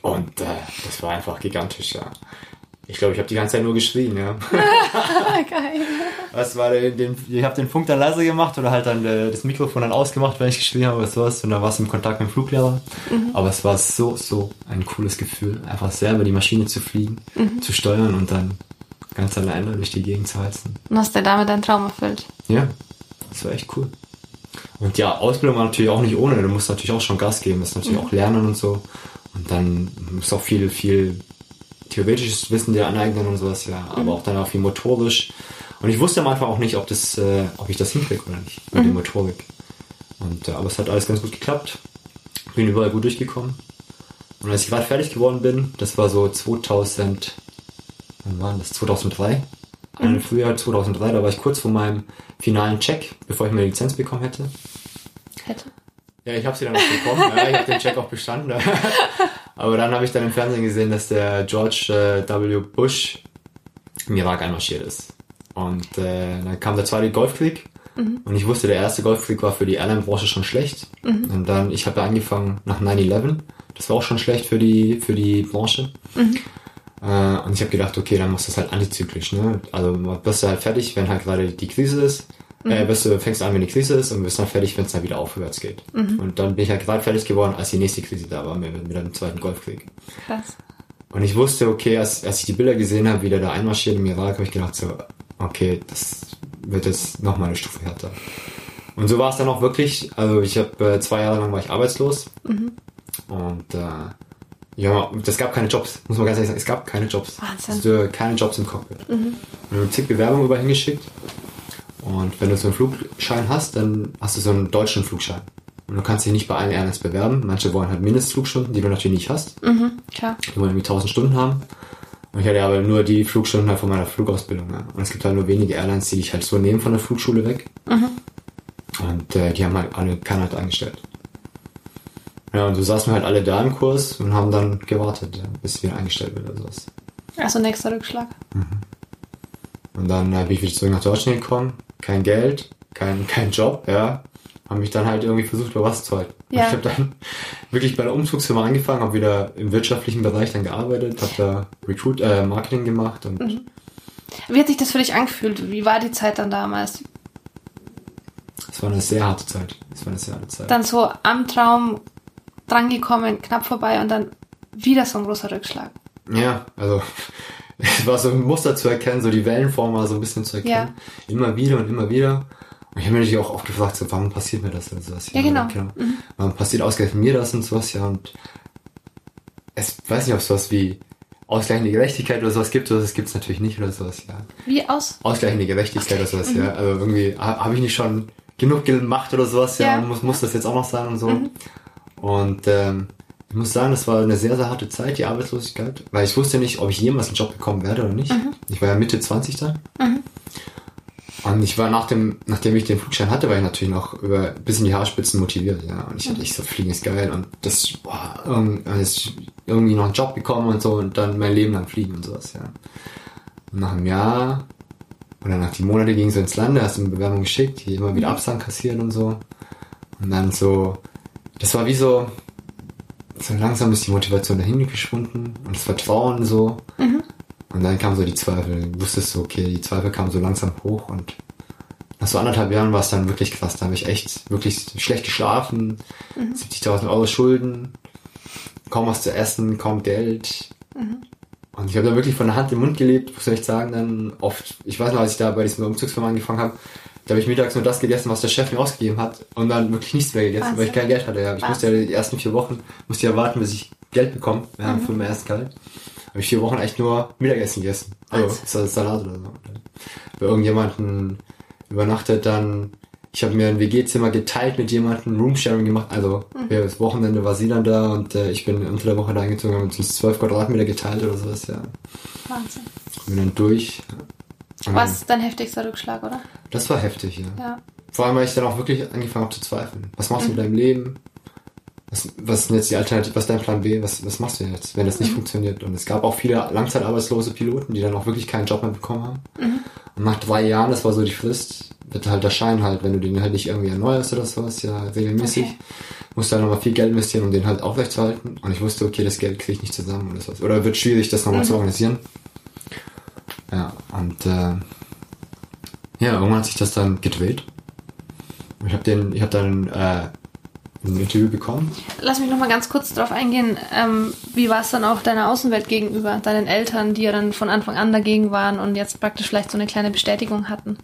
Und äh, das war einfach gigantisch, ja. Ich glaube, ich habe die ganze Zeit nur geschrien, ja.
Geil.
Was war den, den, ich habe den Funk dann leiser gemacht oder halt dann äh, das Mikrofon dann ausgemacht, wenn ich geschrien habe oder sowas. Und dann war es im Kontakt mit dem Fluglehrer. Mhm. Aber es war so, so ein cooles Gefühl, einfach selber die Maschine zu fliegen, mhm. zu steuern und dann ganz alleine durch die Gegend zu heizen.
Und hast du damit deinen Traum erfüllt?
Ja, das war echt cool. Und ja, Ausbildung war natürlich auch nicht ohne. Du musst natürlich auch schon Gas geben, das natürlich mhm. auch lernen und so. Und dann du auch viel, viel theoretisches Wissen dir aneignen und sowas, ja. Aber mhm. auch dann auch viel motorisch. Und ich wusste am Anfang auch nicht, ob das, äh, ob ich das hinkriege oder nicht mit mhm. der Motorik. Und äh, aber es hat alles ganz gut geklappt. Bin überall gut durchgekommen. Und als ich gerade fertig geworden bin, das war so 2000, wann war das? 2003. Mhm. Frühjahr 2003, da war ich kurz vor meinem finalen Check, bevor ich meine Lizenz bekommen hätte.
Hätte?
Ja, ich habe sie dann auch bekommen. ja, ich habe den Check auch bestanden. Aber dann habe ich dann im Fernsehen gesehen, dass der George äh, W. Bush im Irak einmarschiert ist. Und äh, dann kam der zweite Golfkrieg. Mhm. Und ich wusste, der erste Golfkrieg war für die Airline-Branche schon schlecht. Mhm. Und dann, ich habe angefangen nach 9-11. Das war auch schon schlecht für die, für die Branche. Mhm. Äh, und ich habe gedacht, okay, dann muss das halt antizyklisch. Ne? Also wirst du halt fertig, wenn halt gerade die Krise ist. Äh, mhm. Äh, wirst du, fängst an, wenn die Krise ist und wirst dann fertig, wenn es dann wieder aufwärts geht. Mhm. Und dann bin ich halt gerade fertig geworden, als die nächste Krise da war, mit, mit dem zweiten Golfkrieg. Krass. Und ich wusste, okay, als, als ich die Bilder gesehen habe, wie der da einmarschiert im Irak, habe ich gedacht so, okay, das wird jetzt nochmal eine Stufe härter. Und so war es dann auch wirklich. Also ich habe äh, zwei Jahre lang war ich arbeitslos. Mhm. Und äh, ja, das gab keine Jobs, muss man ganz ehrlich sagen. Es gab keine Jobs. Wahnsinn. Es keine Jobs im Cockpit. Mhm. Haben zig Bewerbungen über hingeschickt. Und wenn du so einen Flugschein hast, dann hast du so einen deutschen Flugschein. Und du kannst dich nicht bei allen Airlines bewerben. Manche wollen halt Mindestflugstunden, die du natürlich nicht hast. Mhm, klar. Die wollen irgendwie 1000 Stunden haben. Und ich hatte aber nur die Flugstunden halt von meiner Flugausbildung. Ja. Und es gibt halt nur wenige Airlines, die dich halt so nehmen von der Flugschule weg. Mhm. Und äh, die haben halt alle keiner halt eingestellt. Ja, und so saßen wir halt alle da im Kurs und haben dann gewartet, bis wieder eingestellt wird oder sowas.
Also nächster Rückschlag. Mhm.
Und dann äh, bin ich wieder zurück nach Deutschland gekommen. Kein Geld, kein, kein Job, ja. Haben mich dann halt irgendwie versucht, über was zu halten. Ja. Ich habe dann wirklich bei der Umzugsfirma angefangen, habe wieder im wirtschaftlichen Bereich dann gearbeitet, habe da Recruit, äh, Marketing gemacht und. Mhm.
Wie hat sich das für dich angefühlt? Wie war die Zeit dann damals?
Es war eine sehr harte Zeit. Es war eine sehr harte Zeit.
Dann so am Traum drangekommen, knapp vorbei und dann wieder so ein großer Rückschlag.
Ja, also es war so ein Muster zu erkennen, so die Wellenform war so ein bisschen zu erkennen. Ja. Immer wieder und immer wieder. Und ich habe mir natürlich auch oft gefragt, so, warum passiert mir das oder sowas?
Ja, ja genau.
Mhm. Warum passiert ausgerechnet mir das und sowas, ja. Und es weiß nicht, ob es sowas wie ausgleichende Gerechtigkeit oder sowas gibt, oder das gibt es natürlich nicht oder sowas, ja.
Wie aus?
Ausgleichende Gerechtigkeit oder sowas, mhm. ja. Also irgendwie habe ich nicht schon genug gemacht oder sowas, ja, ja und muss, muss das jetzt auch noch sein und so. Mhm. Und ähm, ich muss sagen, das war eine sehr, sehr harte Zeit, die Arbeitslosigkeit, weil ich wusste nicht, ob ich jemals einen Job bekommen werde oder nicht. Mhm. Ich war ja Mitte 20 dann. Mhm. Und ich war nach dem, nachdem ich den Flugschein hatte, war ich natürlich noch über bis in die Haarspitzen motiviert, ja. Und ich hatte ich so, Fliegen ist geil und das, boah, irgendwie noch einen Job bekommen und so und dann mein Leben lang fliegen und sowas, ja. Und nach einem Jahr oder nach die Monate ging so ins Lande, hast du eine Bewerbung geschickt, hier immer wieder mhm. Absagen kassieren und so. Und dann so, das war wie so, so langsam ist die Motivation dahin geschwunden und das Vertrauen so. Mhm. Und dann kamen so die Zweifel. Du wusstest so, okay, die Zweifel kamen so langsam hoch und nach so anderthalb Jahren war es dann wirklich krass. Da habe ich echt wirklich schlecht geschlafen, mhm. 70.000 Euro Schulden, kaum was zu essen, kaum Geld. Mhm. Und ich habe da wirklich von der Hand im Mund gelebt, muss ich echt sagen, dann oft, ich weiß noch, als ich da bei diesem Umzugsfirma angefangen habe, da habe ich mittags nur das gegessen, was der Chef mir ausgegeben hat und dann wirklich nichts mehr gegessen, Wahnsinn. weil ich kein Geld hatte. Ja. Ich musste ja die ersten vier Wochen musste ja warten, bis ich Geld bekomme ja, mhm. für mein erstes Gehalt. Habe ich vier Wochen echt nur Mittagessen gegessen. Also Salat oder so. Bei irgendjemanden übernachtet dann. Ich habe mir ein WG-Zimmer geteilt mit jemandem, Roomsharing gemacht. Also mhm. das Wochenende war sie dann da und äh, ich bin unter der Woche da eingezogen, haben uns zwölf Quadratmeter geteilt oder sowas, ja.
Wahnsinn.
Bin dann durch.
Was dein heftigster Rückschlag, oder?
Das war heftig, ja.
ja.
Vor allem, weil ich dann auch wirklich angefangen habe zu zweifeln. Was machst du mhm. mit deinem Leben? Was, was ist denn jetzt die Alternative? Was ist dein Plan B? Was, was machst du jetzt, wenn das nicht mhm. funktioniert? Und es gab auch viele langzeitarbeitslose Piloten, die dann auch wirklich keinen Job mehr bekommen haben. Mhm. Und nach drei Jahren, das war so die Frist, wird halt der Schein halt, wenn du den halt nicht irgendwie erneuerst oder sowas, ja, regelmäßig, okay. musst du halt nochmal viel Geld investieren, um den halt aufrechtzuerhalten. Und ich wusste, okay, das Geld kriege ich nicht zusammen oder sowas. Oder wird schwierig, das nochmal mhm. zu organisieren. Ja, und äh, ja, irgendwann hat sich das dann gedreht. Ich habe den, ich habe dann äh, ein Interview bekommen.
Lass mich noch mal ganz kurz darauf eingehen. Ähm, wie war es dann auch deiner Außenwelt gegenüber, deinen Eltern, die ja dann von Anfang an dagegen waren und jetzt praktisch vielleicht so eine kleine Bestätigung hatten?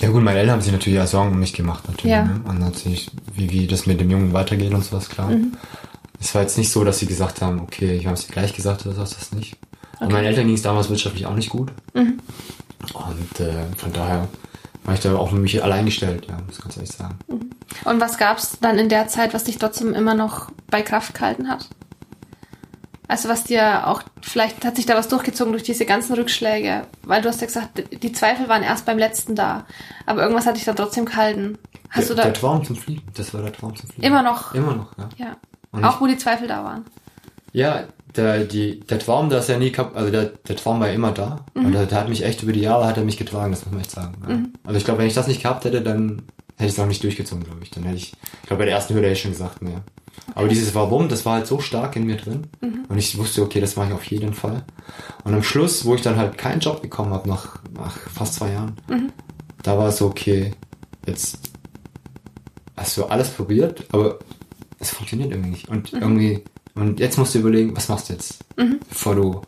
Ja gut, meine Eltern haben sich natürlich auch Sorgen um mich gemacht, natürlich.
Ja.
Ne? Und natürlich, wie, wie das mit dem Jungen weitergeht und sowas, klar.
Mhm.
Es war jetzt nicht so, dass sie gesagt haben, okay, ich habe es dir gleich gesagt oder sowas, das nicht. Und
Okay.
meinen Eltern ging es damals wirtschaftlich auch nicht gut.
Mhm.
Und äh, von daher war ich da auch mit mich allein gestellt, ja, muss ich ganz ehrlich sagen.
Und was gab es dann in der Zeit, was dich trotzdem immer noch bei Kraft gehalten hat? Also was dir auch, vielleicht hat sich da was durchgezogen durch diese ganzen Rückschläge, weil du hast ja gesagt, die Zweifel waren erst beim letzten da, aber irgendwas hat dich dann trotzdem gehalten. Hast
der,
du da
der Traum zum Fliegen, das war der Traum zum Fliegen.
immer noch,
Immer noch, ja.
ja,
Und
auch wo die Zweifel da waren.
Ja, der, die, der Traum, der ist ja nie kap also der, der Traum war ja immer da. Und der, der hat mich echt über die Jahre hat er mich getragen, das muss man echt sagen. Ja. Also ich glaube, wenn ich das nicht gehabt hätte, dann hätte ich es auch nicht durchgezogen, glaube ich. Dann hätte ich, ich glaube, bei der ersten Hürde hätte ich schon gesagt, nee. Aber dieses Warum, das war halt so stark in mir drin. Und ich wusste, okay, das mache ich auf jeden Fall. Und am Schluss, wo ich dann halt keinen Job bekommen habe, nach, nach fast zwei Jahren, da war es so, okay, jetzt hast du alles probiert, aber es funktioniert irgendwie nicht. Und irgendwie, und jetzt musst du überlegen, was machst du jetzt? Bevor du,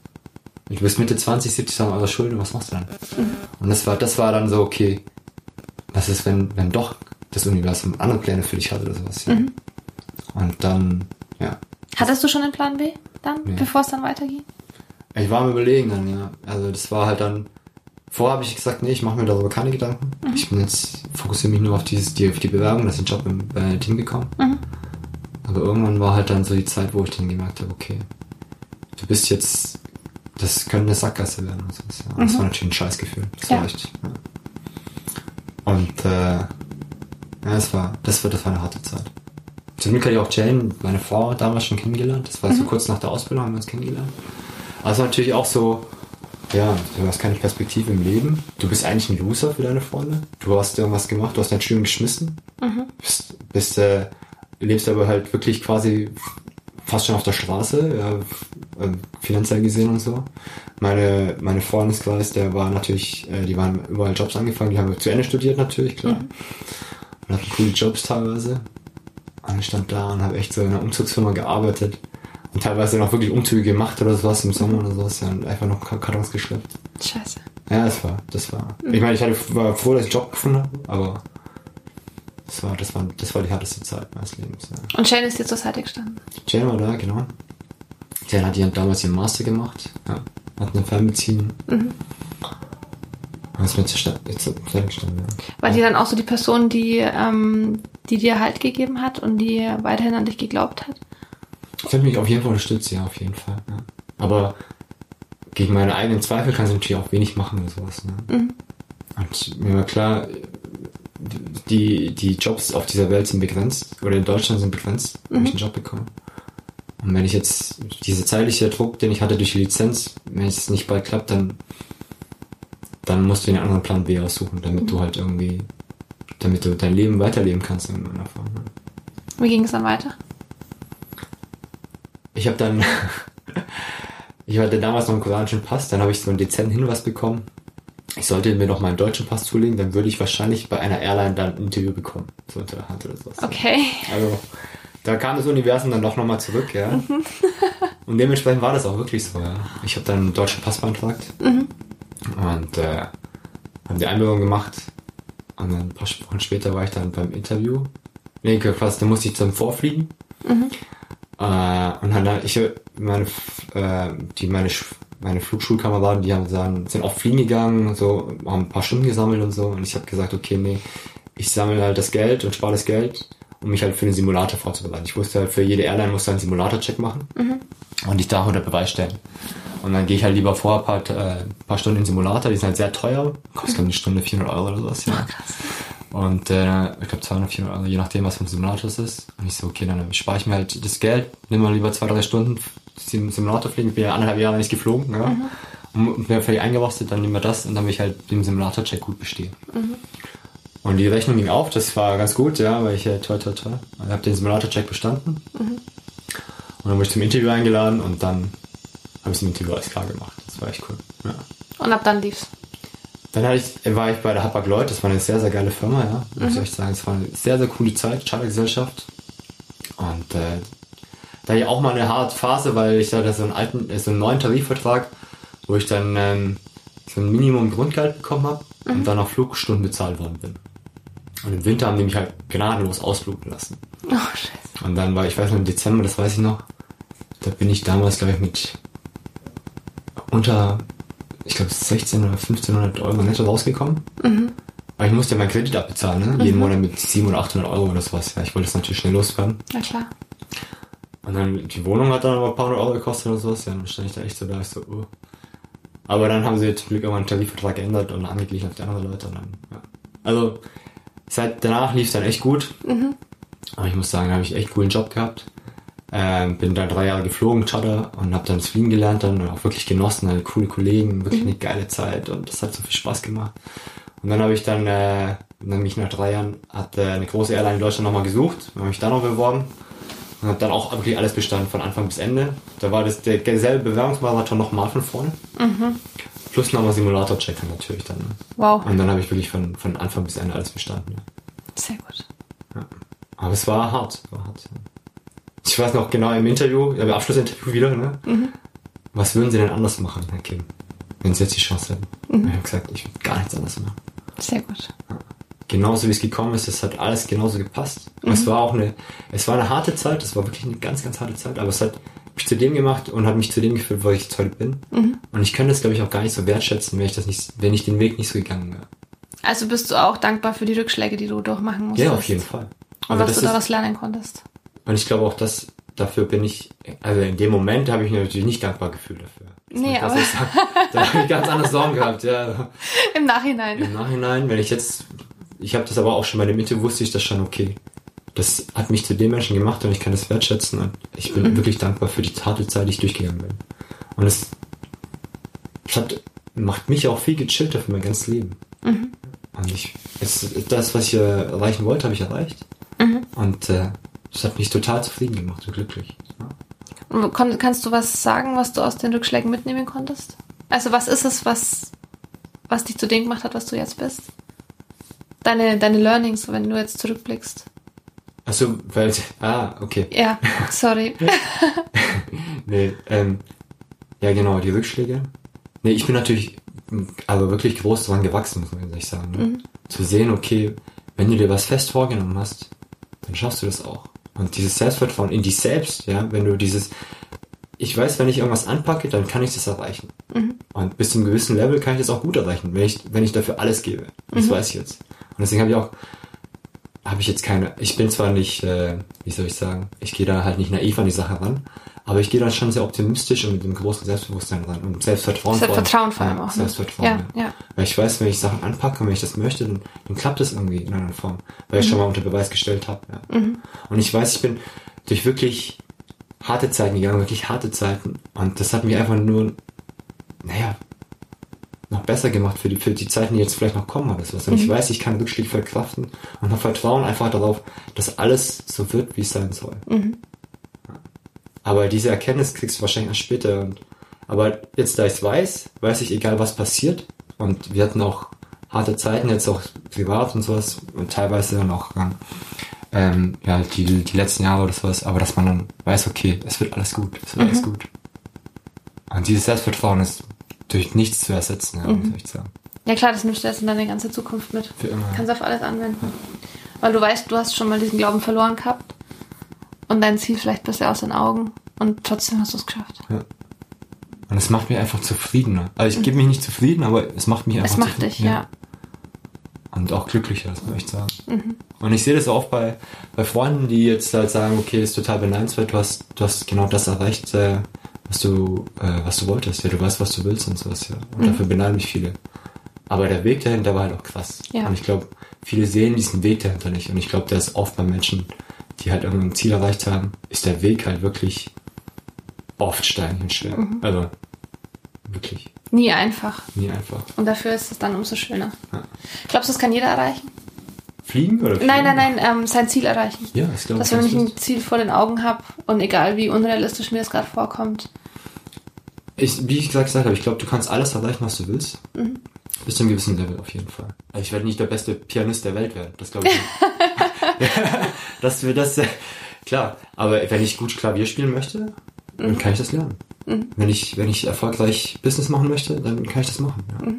du bist Mitte 20, 70.000 Euro Schulden, was machst du dann? Und das war, das war dann so, okay, was ist, wenn, wenn doch das Universum andere Pläne für dich hat oder sowas, ja. Und dann, ja.
Hattest du schon einen Plan B dann,
Nee.
bevor es dann weiterging?
Ich war am überlegen dann, ja. Also das war halt dann, vorher habe ich gesagt, nee, ich mache mir darüber keine Gedanken. Ich bin jetzt, fokussiere mich nur auf dieses, die, auf die Bewerbung, dass ich einen Job im äh, Team bekomme. Aber irgendwann war halt dann so die Zeit, wo ich dann gemerkt habe, okay, du bist jetzt, das könnte eine Sackgasse werden. Und, sowas, ja. und das war natürlich ein Scheißgefühl. Das
Ja.
war echt, ja. Und äh, ja, das war, das war, das war eine harte Zeit. Zum Glück hatte ich auch Jane, meine Frau, damals schon kennengelernt. Das war so kurz nach der Ausbildung, haben wir uns kennengelernt. Also natürlich auch so, ja, du hast keine Perspektive im Leben. Du bist eigentlich ein Loser für deine Freunde. Du hast irgendwas gemacht, du hast dein Studium geschmissen. Bist, bist äh, lebst aber halt wirklich quasi fast schon auf der Straße, ja, äh, finanziell gesehen und so. Meine, meine Freundeskreis, der war natürlich, äh, die waren überall Jobs angefangen, die haben zu Ende studiert natürlich, klar. Und hatten coole Jobs teilweise. Und ich stand da und habe echt so in einer Umzugsfirma gearbeitet. Und teilweise noch wirklich Umzüge gemacht oder sowas im Sommer oder sowas. Ja, und einfach noch Ka- Kartons geschleppt.
Scheiße.
Ja, das war, das war. Ich meine, ich hatte, war froh, dass ich einen Job gefunden habe, aber das war, das war, das war die härteste Zeit meines Lebens. Ja.
Und Shane ist dir zur Seite gestanden.
Jane war da, genau. Jane hat ihren, damals ihren Master gemacht. Ja. Hat eine Fernbeziehung. Mhm. Und ist mir zur Seite gestanden, ja.
War die dann auch so die Person, die, ähm, die dir Halt gegeben hat und die weiterhin an dich geglaubt hat?
Ich habe mich auf jeden Fall unterstützt, ja, auf jeden Fall. Ja. Aber gegen meine eigenen Zweifel kann sie natürlich auch wenig machen oder sowas. Ne? Und mir war klar, die, die Jobs auf dieser Welt sind begrenzt oder in Deutschland sind begrenzt, wenn ich einen Job bekomme. Und wenn ich jetzt dieser zeitliche Druck, den ich hatte durch die Lizenz, wenn es nicht bald klappt, dann, dann musst du den anderen Plan B aussuchen, damit du halt irgendwie, damit du dein Leben weiterleben kannst in irgendeiner Form. Ne?
Wie ging es dann weiter?
Ich habe dann, ich hatte damals noch einen koreanischen Pass, dann habe ich so einen dezenten Hinweis bekommen. Ich sollte mir noch meinen deutschen Pass zulegen, dann würde ich wahrscheinlich bei einer Airline dann ein Interview bekommen. So unter der Hand oder sowas.
Okay.
Also, da kam das Universum dann doch nochmal zurück, ja. Und dementsprechend war das auch wirklich so, ja. Ich habe dann einen deutschen Pass beantragt. Und äh, haben die Einbürgerung gemacht. Und dann ein paar Wochen später war ich dann beim Interview. Nee, quasi, da musste ich zum Vorfliegen. Äh, und dann, ich, meine, äh, die, meine, meine Flugschulkameraden, die haben, sagen, sind auch fliegen gegangen und so, haben ein paar Stunden gesammelt und so. Und ich habe gesagt, okay, nee, ich sammle halt das Geld und spare das Geld, um mich halt für den Simulator vorzubereiten. Ich wusste halt, für jede Airline musste einen Simulator-Check machen und ich da unter Beweis stellen. Und dann gehe ich halt lieber vor ein paar, äh, paar Stunden in den Simulator, die sind halt sehr teuer, kostet glaube eine Stunde 400 Euro oder sowas, ja. Und äh, ich glaube 200, 400 Euro, je nachdem, was für ein Simulator es ist. Und ich so, okay, dann spare ich mir halt das Geld, nimm mal lieber zwei, drei Stunden Simulator fliegen. Ich bin ja anderthalb Jahre nicht geflogen, ja. Und bin völlig eingerostet, dann nehmen wir das und dann will ich halt den Simulator-Check gut bestehen. Und die Rechnung ging auf, das war ganz gut, ja, weil ich äh, toll, toll, toll. Ich habe den Simulator-Check bestanden. Und dann wurde ich zum Interview eingeladen und dann habe ich im Interview alles klar gemacht. Das war echt cool. Ja.
Und ab dann lief's.
Dann hatte ich, war ich bei der Hapag Lloyd, das war eine sehr, sehr geile Firma, ja. Muss ich echt sagen. Es war eine sehr, sehr coole Zeit, Chartergesellschaft. Und äh, da ich auch mal eine harte Phase, weil ich hatte so einen alten, äh, so einen neuen Tarifvertrag, wo ich dann ähm, so ein Minimum Grundgehalt bekommen habe und dann auf Flugstunden bezahlt worden bin. Und im Winter haben die mich halt gnadenlos ausbluten lassen.
Oh, scheiße.
Und dann war, ich weiß noch, im Dezember, das weiß ich noch, da bin ich damals, glaube ich, mit unter, ich glaube, 16 oder 1500 Euro netto rausgekommen. Aber ich musste ja meinen Kredit abbezahlen, ne? Jeden Monat mit 700 oder 800 Euro oder sowas. Ja, ich wollte das natürlich schnell loswerden.
Na klar.
Und dann, die Wohnung hat dann aber ein paar hundert Euro gekostet oder sowas. Ja, dann stand ich da echt so da, ich so, oh. Aber dann haben sie zum Glück irgendwann den Tarifvertrag geändert und angeglichen auf die anderen Leute. Und dann, ja. Also, seit danach lief es dann echt gut. Aber ich muss sagen, da habe ich echt coolen Job gehabt. Ähm, bin dann drei Jahre geflogen, Charter, und habe dann das Fliegen gelernt dann und auch wirklich genossen, hatte coole Kollegen, wirklich eine geile Zeit und das hat so viel Spaß gemacht. Und dann habe ich dann, äh, nämlich nach drei Jahren, hat äh, eine große Airline in Deutschland nochmal gesucht, habe mich da noch beworben und habe dann auch wirklich alles bestanden, von Anfang bis Ende. Da war das der selbe Bewerbungsmarathon nochmal von vorne. Plus nochmal Simulator-Checker natürlich dann. Ne?
Wow.
Und dann habe ich wirklich von, von Anfang bis Ende alles bestanden. Ja.
Sehr gut.
Aber es war hart, war hart. Ja. Ich weiß noch genau im Interview, im Abschlussinterview wieder, ne? Was würden Sie denn anders machen, Herr Kim, wenn Sie jetzt die Chance hätten? Und Ich habe gesagt, ich würde gar nichts anders machen.
Sehr gut.
Genauso wie es gekommen ist, es hat alles genauso gepasst. Und Es war auch eine, es war eine harte Zeit, es war wirklich eine ganz, ganz harte Zeit, aber es hat mich zu dem gemacht und hat mich zu dem geführt, wo ich jetzt heute bin. Und ich könnte es, glaube ich, auch gar nicht so wertschätzen, wenn ich das nicht, wenn ich den Weg nicht so gegangen wäre.
Also bist du auch dankbar für die Rückschläge, die du durchmachen musstest?
Ja, auf jeden Fall.
Und
Aber
was
das
du daraus lernen konntest.
Und ich glaube auch, dass dafür bin ich, also in dem Moment habe ich mich natürlich nicht dankbar gefühlt dafür. Das
Nee, aber-.
Da habe ich ganz andere Sorgen gehabt, ja.
Im Nachhinein.
Im Nachhinein, wenn ich jetzt, ich habe das aber auch schon bei der Mitte, wusste ich das schon, okay. Das hat mich zu dem Menschen gemacht und ich kann das wertschätzen und ich bin wirklich dankbar für die harte Zeit, die ich durchgegangen bin. Und es, es hat, macht mich auch viel gechillter für mein ganzes Leben. Und ich, es, das, was ich äh, erreichen wollte, habe ich erreicht. Und äh, das hat mich total zufrieden gemacht und glücklich. Ja.
Und kon- Kannst du was sagen, was du aus den Rückschlägen mitnehmen konntest? Also was ist es, was, was dich zu dem gemacht hat, was du jetzt bist? Deine, deine Learnings, wenn du jetzt zurückblickst.
Also, weil, ah, okay.
Ja, sorry.
Nee, ähm, ja genau, die Rückschläge. Nee, ich bin natürlich aber wirklich groß dran gewachsen, muss man ehrlich sagen. Ne? Zu sehen, okay, wenn du dir was fest vorgenommen hast, dann schaffst du das auch. Und dieses Selbstvertrauen in dich selbst, ja, wenn du dieses, ich weiß, wenn ich irgendwas anpacke, dann kann ich das erreichen. Und bis zu einem gewissen Level kann ich das auch gut erreichen, wenn ich, wenn ich dafür alles gebe. Das weiß ich jetzt. Und deswegen habe ich auch, habe ich jetzt keine, ich bin zwar nicht, äh, wie soll ich sagen, ich gehe da halt nicht naiv an die Sache ran, aber ich gehe da schon sehr optimistisch und mit einem großen Selbstbewusstsein ran und Selbstvertrauen.
Selbstvertrauen vor allem
Ja,
auch. Ne?
Selbstvertrauen.
Ja, ja.
Weil ich weiß, wenn ich Sachen anpacke und wenn ich das möchte, dann, dann klappt das irgendwie in einer Form, weil ich schon mal unter Beweis gestellt habe. Ja. Und ich weiß, ich bin durch wirklich harte Zeiten gegangen, wirklich harte Zeiten und das hat mich einfach nur, naja, noch besser gemacht für die, für die Zeiten, die jetzt vielleicht noch kommen oder sowas. Und ich weiß, ich kann Rückschläge verkraften und habe Vertrauen einfach darauf, dass alles so wird, wie es sein soll. Ja. Aber diese Erkenntnis kriegst du wahrscheinlich erst später. Und, aber jetzt, da ich es weiß, weiß ich, egal was passiert. Und wir hatten auch harte Zeiten, jetzt auch privat und sowas. Und teilweise dann auch ähm, ja, die, die letzten Jahre oder sowas. Aber dass man dann weiß, okay, es wird alles gut. Es wird alles gut. Und dieses Selbstvertrauen ist durch nichts zu ersetzen, ja, muss ich sagen.
Ja klar, das nimmst du jetzt in deine ganze Zukunft mit.
Für immer.
Kannst auf alles anwenden. Weil du weißt, du hast schon mal diesen Glauben verloren gehabt. Und dein Ziel vielleicht bisher aus den Augen. Und trotzdem hast du es geschafft.
Und es macht mich einfach zufriedener. Also ich gebe mich nicht zufrieden, aber es macht mich einfach
Es macht dich, ja.
Und auch glücklicher, das muss ich sagen. Und ich sehe das auch bei, bei Freunden, die jetzt halt sagen, okay, ist total beneidenswert, du hast, du hast genau das erreicht, äh, was du, äh, was du wolltest, ja, du weißt, was du willst und sowas, ja. Und dafür beneiden mich viele. Aber der Weg dahinter war halt auch krass.
Ja.
Und ich glaube, viele sehen diesen Weg dahinter nicht. Und ich glaube, der ist oft bei Menschen, die halt irgendein Ziel erreicht haben, ist der Weg halt wirklich oft steinig und schwer. Also, wirklich.
Nie einfach.
Nie einfach.
Und dafür ist es dann umso schöner.
Ja.
Glaubst du, das kann jeder erreichen?
Fliegen oder fliegen?
Nein, nein, nein, ähm, sein Ziel erreichen.
Ja, ich glaube,
Dass wenn ich ein Ziel vor den Augen habe und egal wie unrealistisch mir das gerade vorkommt,
ich, wie ich gesagt habe, ich glaube, du kannst alles erreichen, was du willst. Mhm. Bis zu einem gewissen Level auf jeden Fall. Also ich werde nicht der beste Pianist der Welt werden. Das glaube ich nicht. das wird das, klar. Aber wenn ich gut Klavier spielen möchte, mhm. dann kann ich das lernen. Mhm. Wenn ich, wenn ich erfolgreich Business machen möchte, dann kann ich das machen. Ja. Mhm.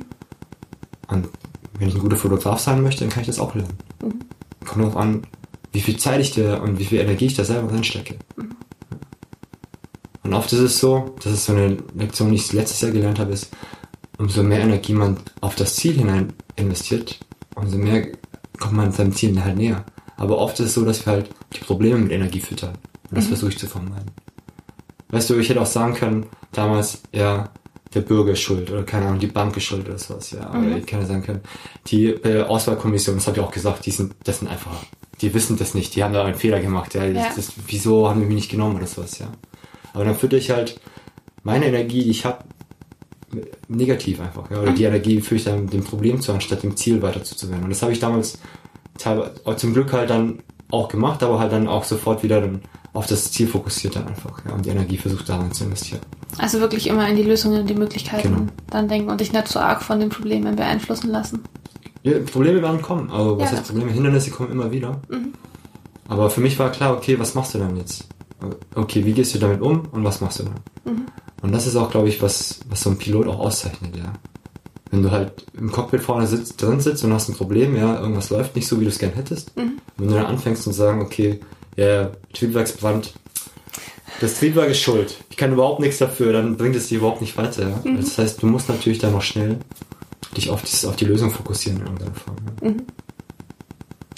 Und wenn ich ein guter Fotograf sein möchte, dann kann ich das auch lernen. Mhm. Kommt darauf an, wie viel Zeit ich dir und wie viel Energie ich da selber reinstecke. Mhm. Und oft ist es so, das ist so eine Lektion, die ich letztes Jahr gelernt habe, ist, umso mehr Energie man auf das Ziel hinein investiert, umso mehr kommt man seinem Ziel halt näher. Aber oft ist es so, dass wir halt die Probleme mit Energie füttern. Und das mhm. versuche ich zu vermeiden. Weißt du, ich hätte auch sagen können, damals, ja, der Bürger ist schuld oder keine Ahnung, die Bank ist schuld oder sowas, ja. Mhm. Oder ich kann ja sagen können, die äh, Auswahlkommission, das habe ich auch gesagt, die sind, das sind einfach, die wissen das nicht, die haben da einen Fehler gemacht, ja. ja. Das, wieso haben wir mich nicht genommen oder sowas, ja. Aber dann führe ich halt meine Energie, die ich habe, negativ einfach. Ja? Oder mhm. die Energie führe ich dann dem Problem zu, anstatt dem Ziel weiter zuzuwenden. Und das habe ich damals teilweise, zum Glück halt dann auch gemacht, aber halt dann auch sofort wieder dann auf das Ziel fokussiert dann einfach. Ja? Und die Energie versucht daran zu investieren.
Also wirklich immer in die Lösungen und die Möglichkeiten genau. dann denken und dich nicht so arg von den Problemen beeinflussen lassen.
Ja, Probleme werden kommen, aber was ja, heißt Probleme? Hindernisse kommen immer wieder. Mhm. Aber für mich war klar, okay, was machst du dann jetzt? Okay, wie gehst du damit um und was machst du dann? Mhm. Und das ist auch, glaube ich, was, was so ein Pilot auch auszeichnet, ja. Wenn du halt im Cockpit vorne sitzt, drin sitzt und hast ein Problem, ja, irgendwas läuft nicht so, wie du es gern hättest. Mhm. Wenn du dann anfängst und sagen, okay, ja, Triebwerksbrand, das Triebwerk ist schuld. Ich kann überhaupt nichts dafür, dann bringt es dir überhaupt nicht weiter. Ja? Mhm. Das heißt, du musst natürlich dann noch schnell dich auf, dieses, auf die Lösung fokussieren in irgendeiner Form. Ja? Mhm.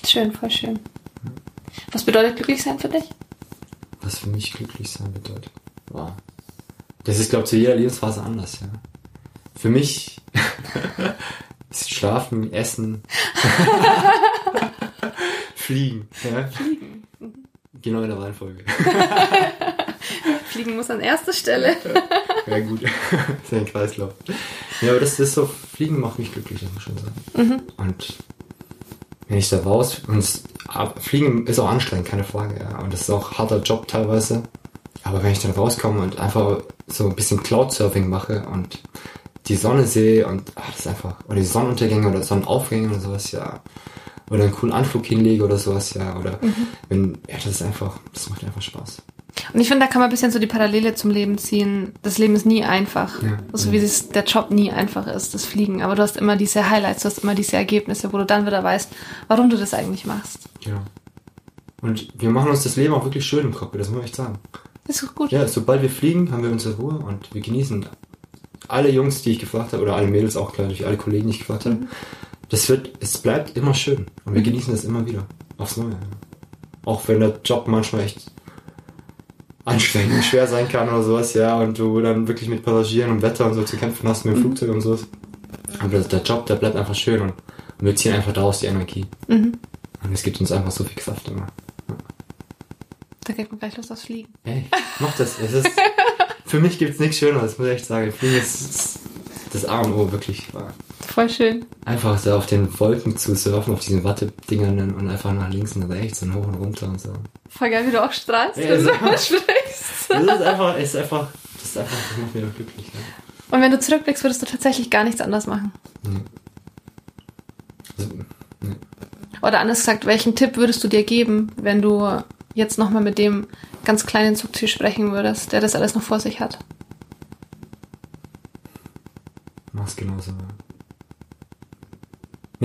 Schön, voll schön. Was bedeutet glücklich sein für dich?
Was für mich glücklich sein bedeutet. Wow. Das ist, glaube ich, zu jeder Lebensphase anders, ja. Für mich ist Schlafen, Essen, Fliegen. Ja? Fliegen. Genau in der Reihenfolge.
Fliegen muss an erster Stelle.
ja, gut. das ist ein Kreislauf. Ja, aber das ist so, Fliegen macht mich glücklich, muss ich schon sagen. Mhm. Und wenn ich da raus, und Fliegen ist auch anstrengend, keine Frage, ja. Und das ist auch ein harter Job teilweise. Aber wenn ich dann rauskomme und einfach so ein bisschen Cloud-Surfing mache und die Sonne sehe und ach, das ist einfach, oder die Sonnenuntergänge oder Sonnenaufgänge oder sowas, ja. Oder einen coolen Anflug hinlege oder sowas, ja. Oder mhm. wenn, ja, das ist einfach, das macht einfach Spaß.
Und ich finde, da kann man ein bisschen so die Parallele zum Leben ziehen. Das Leben ist nie einfach. Ja. So wie es, der Job nie einfach ist, das Fliegen. Aber du hast immer diese Highlights, du hast immer diese Ergebnisse, wo du dann wieder weißt, warum du das eigentlich machst.
Ja. Und wir machen uns das Leben auch wirklich schön im Cockpit, das muss ich echt sagen.
Ist gut.
Ja, sobald wir fliegen, haben wir unsere Ruhe und wir genießen alle Jungs, die ich gefragt habe, oder alle Mädels auch, klar, durch alle Kollegen, die ich gefragt habe. Mhm. Das wird, es bleibt immer schön. Und wir mhm. genießen das immer wieder. Aufs Neue. Auch wenn der Job manchmal echt anstrengend und schwer sein kann oder sowas, ja, und du dann wirklich mit Passagieren und Wetter und so zu kämpfen hast, mit dem mhm. Flugzeug und sowas. Aber der Job, der bleibt einfach schön und, wir ziehen einfach daraus die Energie. Mhm. Und es gibt uns einfach so viel Kraft immer. Ja.
Da geht man gleich Lust aufs Fliegen.
Ey, mach das. Es ist, für mich gibt's nichts Schöneres, muss ich echt sagen. Fliegen ist das A und O wirklich. War.
Voll schön.
Einfach so auf den Wolken zu surfen, auf diesen Wattedingern und einfach nach links und rechts und hoch und runter und so.
Voll geil, wie du auch strahlst, ja, wenn du
sprichst. Das ist einfach, ist einfach, das ist einfach, das macht mich doch glücklich. Ja.
Und wenn du zurückblickst, würdest du tatsächlich gar nichts anders machen? Nee. Also, nee. Oder anders gesagt, welchen Tipp würdest du dir geben, wenn du jetzt nochmal mit dem ganz kleinen Zugziel sprechen würdest, der das alles noch vor sich hat?
Mach's genauso.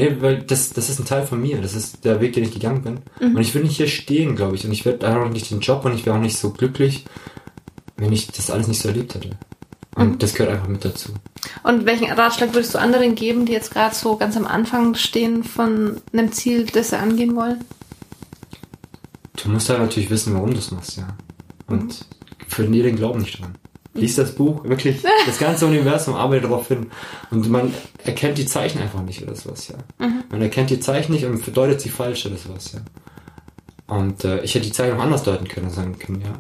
Nee, weil das, das ist ein Teil von mir. Das ist der Weg, den ich gegangen bin. Mhm. Und ich will nicht hier stehen, glaube ich. Und ich werde auch nicht den Job und ich wäre auch nicht so glücklich, wenn ich das alles nicht so erlebt hätte. Und mhm. das gehört einfach mit dazu.
Und welchen Ratschlag würdest du anderen geben, die jetzt gerade so ganz am Anfang stehen von einem Ziel, das sie angehen wollen?
Du musst halt natürlich wissen, warum du es machst, ja. Und mhm. verlier den Glauben nicht dran. Lies das Buch, wirklich, das ganze Universum arbeitet darauf hin. Und man erkennt die Zeichen einfach nicht oder sowas, ja. Mhm. Man erkennt die Zeichen nicht und bedeutet sie falsch oder sowas, ja. Und äh, ich hätte die Zeichen auch anders deuten können und sagen können, ja,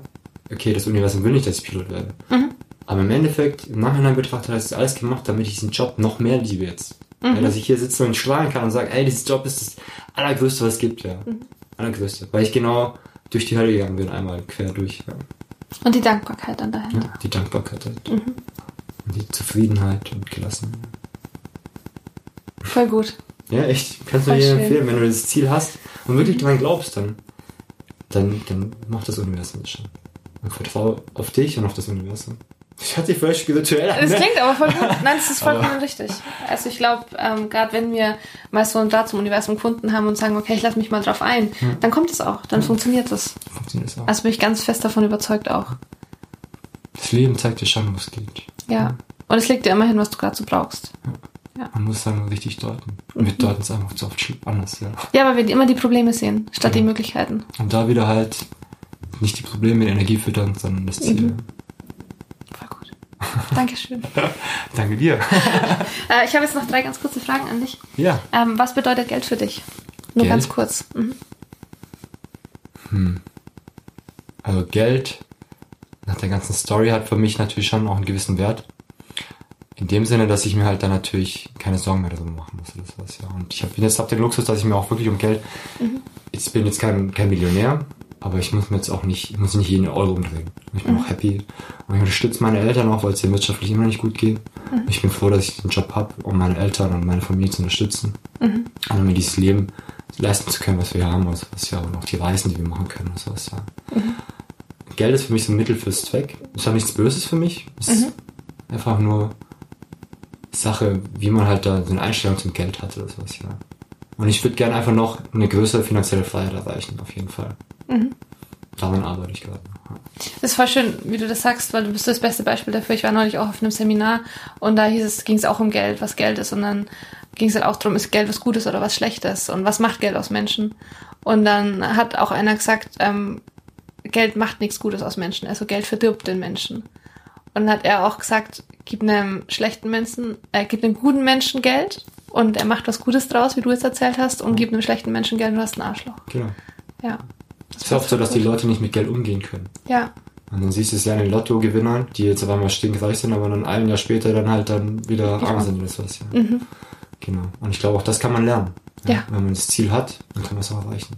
okay, das Universum will nicht, dass ich Pilot werde. Mhm. Aber im Endeffekt, im Nachhinein betrachtet, hat es alles gemacht, damit ich diesen Job noch mehr liebe jetzt. Mhm. Ja, dass ich hier sitze und strahlen kann und sage, ey, dieses Job ist das Allergrößte, was es gibt, ja. Mhm. Allergrößte. Weil ich genau durch die Hölle gegangen bin, einmal quer durch. Ja.
Und die Dankbarkeit dann dahinter.
Ja, die Dankbarkeit halt. Mhm. Und die Zufriedenheit und Gelassenheit.
Voll gut.
Ja, echt. Kannst du dir empfehlen, wenn du das Ziel hast und wirklich daran glaubst, dann, dann, dann macht das Universum das schon. Und vertraue auf dich und auf das Universum. Das hört sich voll spirituell an.
Das
ne?
klingt aber voll gut. Nein, das ist vollkommen richtig. Also ich glaube, ähm, gerade wenn wir mal so einen Draht zum Universum gefunden haben und sagen, okay, ich lasse mich mal drauf ein, dann kommt es auch, dann funktioniert das.
Funktioniert das auch.
Also bin ich ganz fest davon überzeugt auch.
Das Leben zeigt dir schon, wo es geht.
Ja. Und es liegt dir immerhin, was du gerade so brauchst.
Man muss sagen, richtig deuten. Und wir deuten es einfach zu oft anders, ja.
Ja, weil wir immer die Probleme sehen, statt die Möglichkeiten.
Und da wieder halt nicht die Probleme mit Energie füttern, sondern das Ziel.
Gut. Dankeschön.
Danke dir.
äh, ich habe jetzt noch drei ganz kurze Fragen an dich.
ja.
Ähm, was bedeutet Geld für dich? Nur
Geld?
ganz kurz. Mhm.
Also Geld nach der ganzen Story hat für mich natürlich schon auch einen gewissen Wert. In dem Sinne, dass ich mir halt dann natürlich keine Sorgen mehr darüber machen muss. oder sowas, ja. Und ich hab, bin jetzt hab den Luxus, dass ich mir auch wirklich um Geld. Ich bin jetzt kein, kein Millionär, aber ich muss mir jetzt auch nicht, ich muss nicht jeden Euro umdrehen. Ich bin auch happy. Und ich unterstütze meine Eltern auch, weil es denen wirtschaftlich immer nicht gut geht. Ich bin froh, dass ich den Job habe, um meine Eltern und meine Familie zu unterstützen. Und um mir dieses Leben leisten zu können, was wir haben, also was ja und auch die Reisen, die wir machen können und sowas, ja. Geld ist für mich so ein Mittel fürs Zweck. Ist ja nichts Böses für mich. Es ist einfach nur Sache, wie man halt da so eine Einstellung zum Geld hat oder sowas, ja. Und ich würde gerne einfach noch eine größere finanzielle Freiheit erreichen, auf jeden Fall. Daran arbeite ich gerade.
Das ist voll schön, wie du das sagst, weil du bist das beste Beispiel dafür. Ich war neulich auch auf einem Seminar und da hieß es, ging es auch um Geld, was Geld ist. Und dann ging es halt auch darum, ist Geld was Gutes oder was Schlechtes und was macht Geld aus Menschen. Und dann hat auch einer gesagt, ähm, Geld macht nichts Gutes aus Menschen, also Geld verdirbt den Menschen. Und dann hat er auch gesagt, gib einem schlechten Menschen, äh, gib einem guten Menschen Geld und er macht was Gutes draus, wie du es erzählt hast, und gib einem schlechten Menschen Geld und du hast ein Arschloch.
Genau.
Ja.
Es ist oft so, dass die Leute nicht mit Geld umgehen können.
Ja,
Und dann siehst du es ja an den Lottogewinnern, die jetzt auf einmal stinkreich sind, aber dann ein Jahr später dann halt dann wieder arm sind oder sowas. Ja. Genau. Und ich glaube, auch das kann man lernen.
Ja.
Wenn man das Ziel hat, dann kann man es auch erreichen.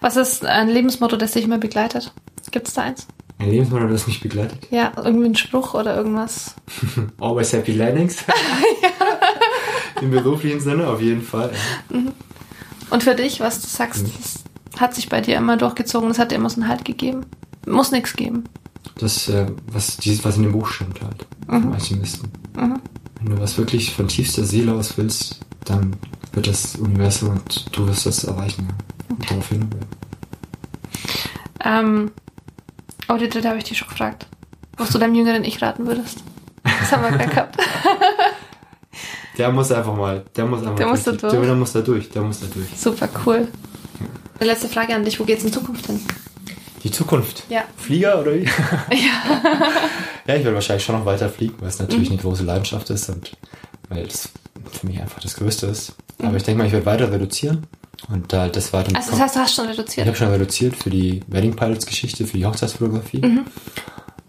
Was ist ein Lebensmotto, das dich immer begleitet? Gibt es da eins?
Ein Lebensmodell, das mich begleitet.
Ja, irgendwie ein Spruch oder irgendwas.
Always happy landings. Im beruflichen Sinne, auf jeden Fall. Ja.
Und für dich, was du sagst,
Mhm.
das hat sich bei dir immer durchgezogen, das hat dir immer so einen Halt gegeben. Muss nichts geben.
Das, äh, was, dieses, was in dem Buch stimmt halt. Vom Alchemisten. Wenn du was wirklich von tiefster Seele aus willst, dann wird das Universum und du wirst das erreichen. Ja. Und darauf hinarbeiten.
Ähm, oh, die dritte habe ich dich schon gefragt. Was du deinem jüngeren Ich raten würdest. Das haben wir gerade gehabt.
Der muss einfach mal, der muss einfach
Der muss da
durch.
durch.
Der, der muss da durch, der muss da durch.
Super cool. Eine letzte Frage an dich. Wo geht's in Zukunft hin?
Die Zukunft.
Ja.
Flieger oder wie?
Ja.
Ja, ich werde wahrscheinlich schon noch weiter fliegen, weil es natürlich eine große Leidenschaft ist und weil es für mich einfach das Größte ist. Aber ich denke mal, ich werde weiter reduzieren und da das weiter.
Also das heißt, du hast schon
ich
reduziert.
habe schon reduziert für die Wedding Pilots Geschichte, für die Hochzeitsfotografie.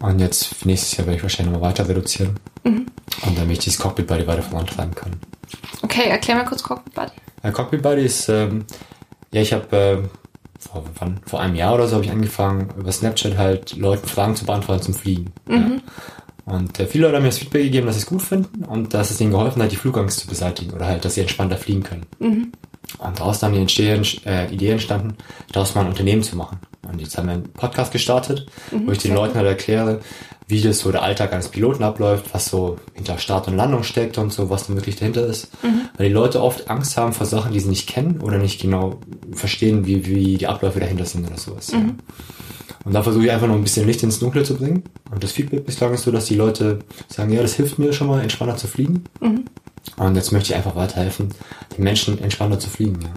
Und jetzt für nächstes Jahr werde ich wahrscheinlich noch mal weiter reduzieren. Und damit ich dieses Cockpit Buddy weiter vorantreiben kann.
Okay, erklär mal kurz Cockpit Buddy.
Ja, Cockpit Buddy ist, ähm, ja, ich habe äh, vor, wann, vor einem Jahr oder so habe ich angefangen, über Snapchat halt Leuten Fragen zu beantworten zum Fliegen. Ja. Und äh, viele Leute haben mir das Feedback gegeben, dass sie es gut finden und dass es ihnen geholfen hat, die Flugangst zu beseitigen oder halt, dass sie entspannter fliegen können. Und daraus dann die Entstehen, äh, Idee entstanden, daraus mal ein Unternehmen zu machen. Und jetzt haben wir einen Podcast gestartet, wo ich den Leuten halt erkläre, wie das so der Alltag eines Piloten abläuft, was so hinter Start und Landung steckt und so, was da wirklich dahinter ist. Weil die Leute oft Angst haben vor Sachen, die sie nicht kennen oder nicht genau verstehen, wie, wie die Abläufe dahinter sind oder sowas. Ja. Und da versuche ich einfach noch ein bisschen Licht ins Dunkle zu bringen. Und das Feedback bislang ist so, dass die Leute sagen, ja, das hilft mir schon mal, entspannter zu fliegen. Und jetzt möchte ich einfach weiterhelfen, den Menschen entspannter zu fliegen. Ja.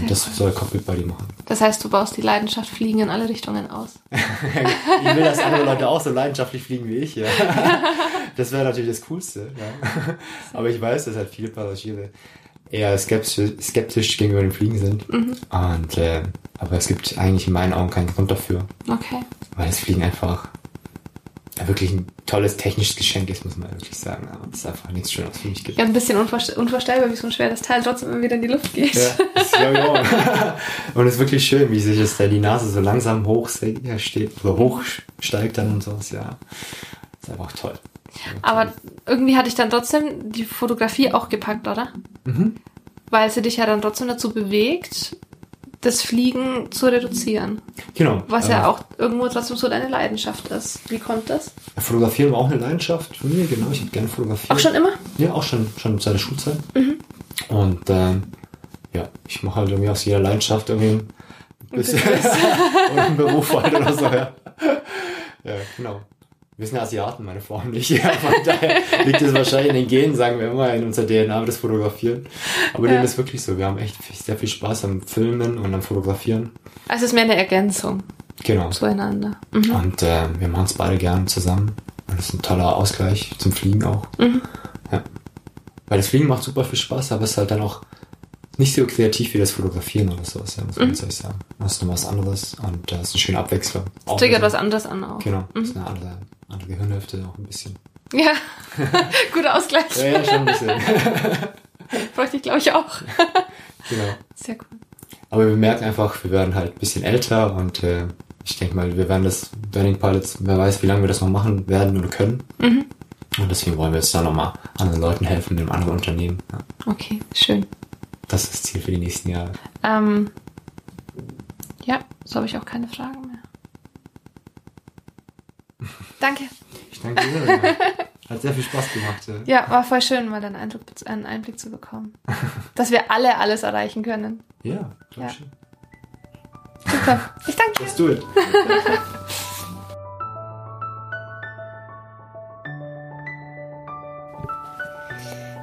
Und das soll Cockpit Buddy machen.
Das heißt, du baust die Leidenschaft Fliegen in alle Richtungen aus.
Ich will, dass andere Leute auch so leidenschaftlich fliegen wie ich. Ja. Das wäre natürlich das Coolste. Ja. Aber ich weiß, dass halt viele Passagiere eher skeptisch, skeptisch gegenüber dem Fliegen sind. Und, äh, aber es gibt eigentlich in meinen Augen keinen Grund dafür,
Okay.
weil das Fliegen einfach wirklich ein tolles technisches Geschenk ist, muss man wirklich sagen. Aber es ist einfach nichts Schöneres für mich gibt.
Ja, ein bisschen unvorst- unvorstellbar, wie so ein schweres Teil trotzdem immer wieder in die Luft geht.
Ja, das ich. Und es ist wirklich schön, wie sich das da die Nase so langsam hoch steht, oder hochsteigt dann und sowas, ja. ist einfach toll.
Aber irgendwie hatte ich dann trotzdem die Fotografie auch gepackt, oder?
Mhm.
Weil sie dich ja dann trotzdem dazu bewegt, das Fliegen zu reduzieren.
Genau.
Was
äh,
ja auch irgendwo trotzdem so deine Leidenschaft ist. Wie kommt das?
Fotografieren war auch eine Leidenschaft von mir, genau. Ich habe gerne fotografiert.
Auch schon immer?
Ja, auch schon, schon seit der Schulzeit.
Mhm.
Und ähm, ja, ich mache halt irgendwie aus jeder Leidenschaft irgendwie ein bisschen oder einen Beruf halt oder so, ja. Ja, genau. Wir sind Asiaten, meine Frau und ich. Ja, von daher liegt es wahrscheinlich in den Genen, sagen wir immer, in unserer DNA, das Fotografieren. Aber
Ja.
dem ist wirklich so. Wir haben echt sehr viel Spaß am Filmen und am Fotografieren.
Also es ist mehr eine Ergänzung
Genau.
zueinander. Mhm.
Und äh, wir machen es beide gern zusammen. Und das ist ein toller Ausgleich zum Fliegen auch.
Mhm.
Ja. Weil das Fliegen macht super viel Spaß, aber es ist halt dann auch nicht so kreativ wie das Fotografieren oder sowas, ja, muss man
Mhm.
jetzt sagen. Das ist noch was anderes und das ist eine schöne Abwechslung. Auch
Triggert was anderes an auch.
Genau, das ist eine andere, andere Gehirnhälfte auch ein bisschen.
Ja, guter Ausgleich.
Ja, ja, schon ein bisschen.
Bräuchte ich, glaube ich, auch.
genau.
Sehr cool.
Aber wir merken einfach, wir werden halt ein bisschen älter und äh, ich denke mal, wir werden das Burning Pilots, wer weiß, wie lange wir das noch machen werden oder können.
Mhm.
Und deswegen wollen wir jetzt da nochmal anderen Leuten helfen, in anderen Unternehmen. Ja,
Okay, schön.
das ist das Ziel für die nächsten Jahre.
Ähm, ja, so habe ich auch keine Fragen mehr. Danke.
Ich danke dir. Hat sehr viel Spaß gemacht. Ja.
Ja, war voll schön, mal einen, Eindruck, einen Einblick zu bekommen. Dass wir alle alles erreichen können.
Ja, glaub
Ja.
schon.
Super. Ich danke dir.
Let's do it.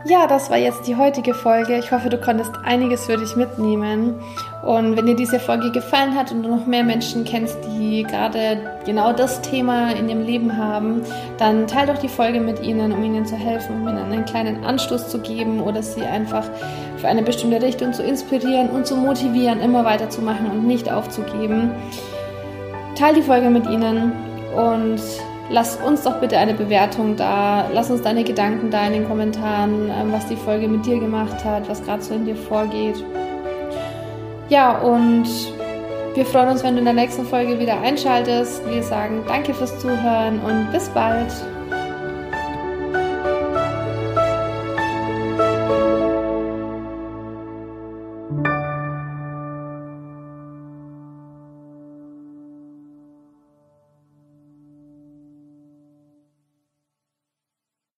Ja, das war jetzt die heutige Folge. Ich hoffe, du konntest einiges für dich mitnehmen. Und wenn dir diese Folge gefallen hat und du noch mehr Menschen kennst, die gerade genau das Thema in ihrem Leben haben, dann teile doch die Folge mit ihnen, um ihnen zu helfen, um ihnen einen kleinen Anstoß zu geben oder sie einfach für eine bestimmte Richtung zu inspirieren und zu motivieren, immer weiterzumachen und nicht aufzugeben. Teil die Folge mit ihnen und lass uns doch bitte eine Bewertung da. Lass uns deine Gedanken da in den Kommentaren, ähm, was die Folge mit dir gemacht hat, was gerade so in dir vorgeht. Ja, und wir freuen uns, wenn du in der nächsten Folge wieder einschaltest. Wir sagen danke fürs Zuhören und bis bald.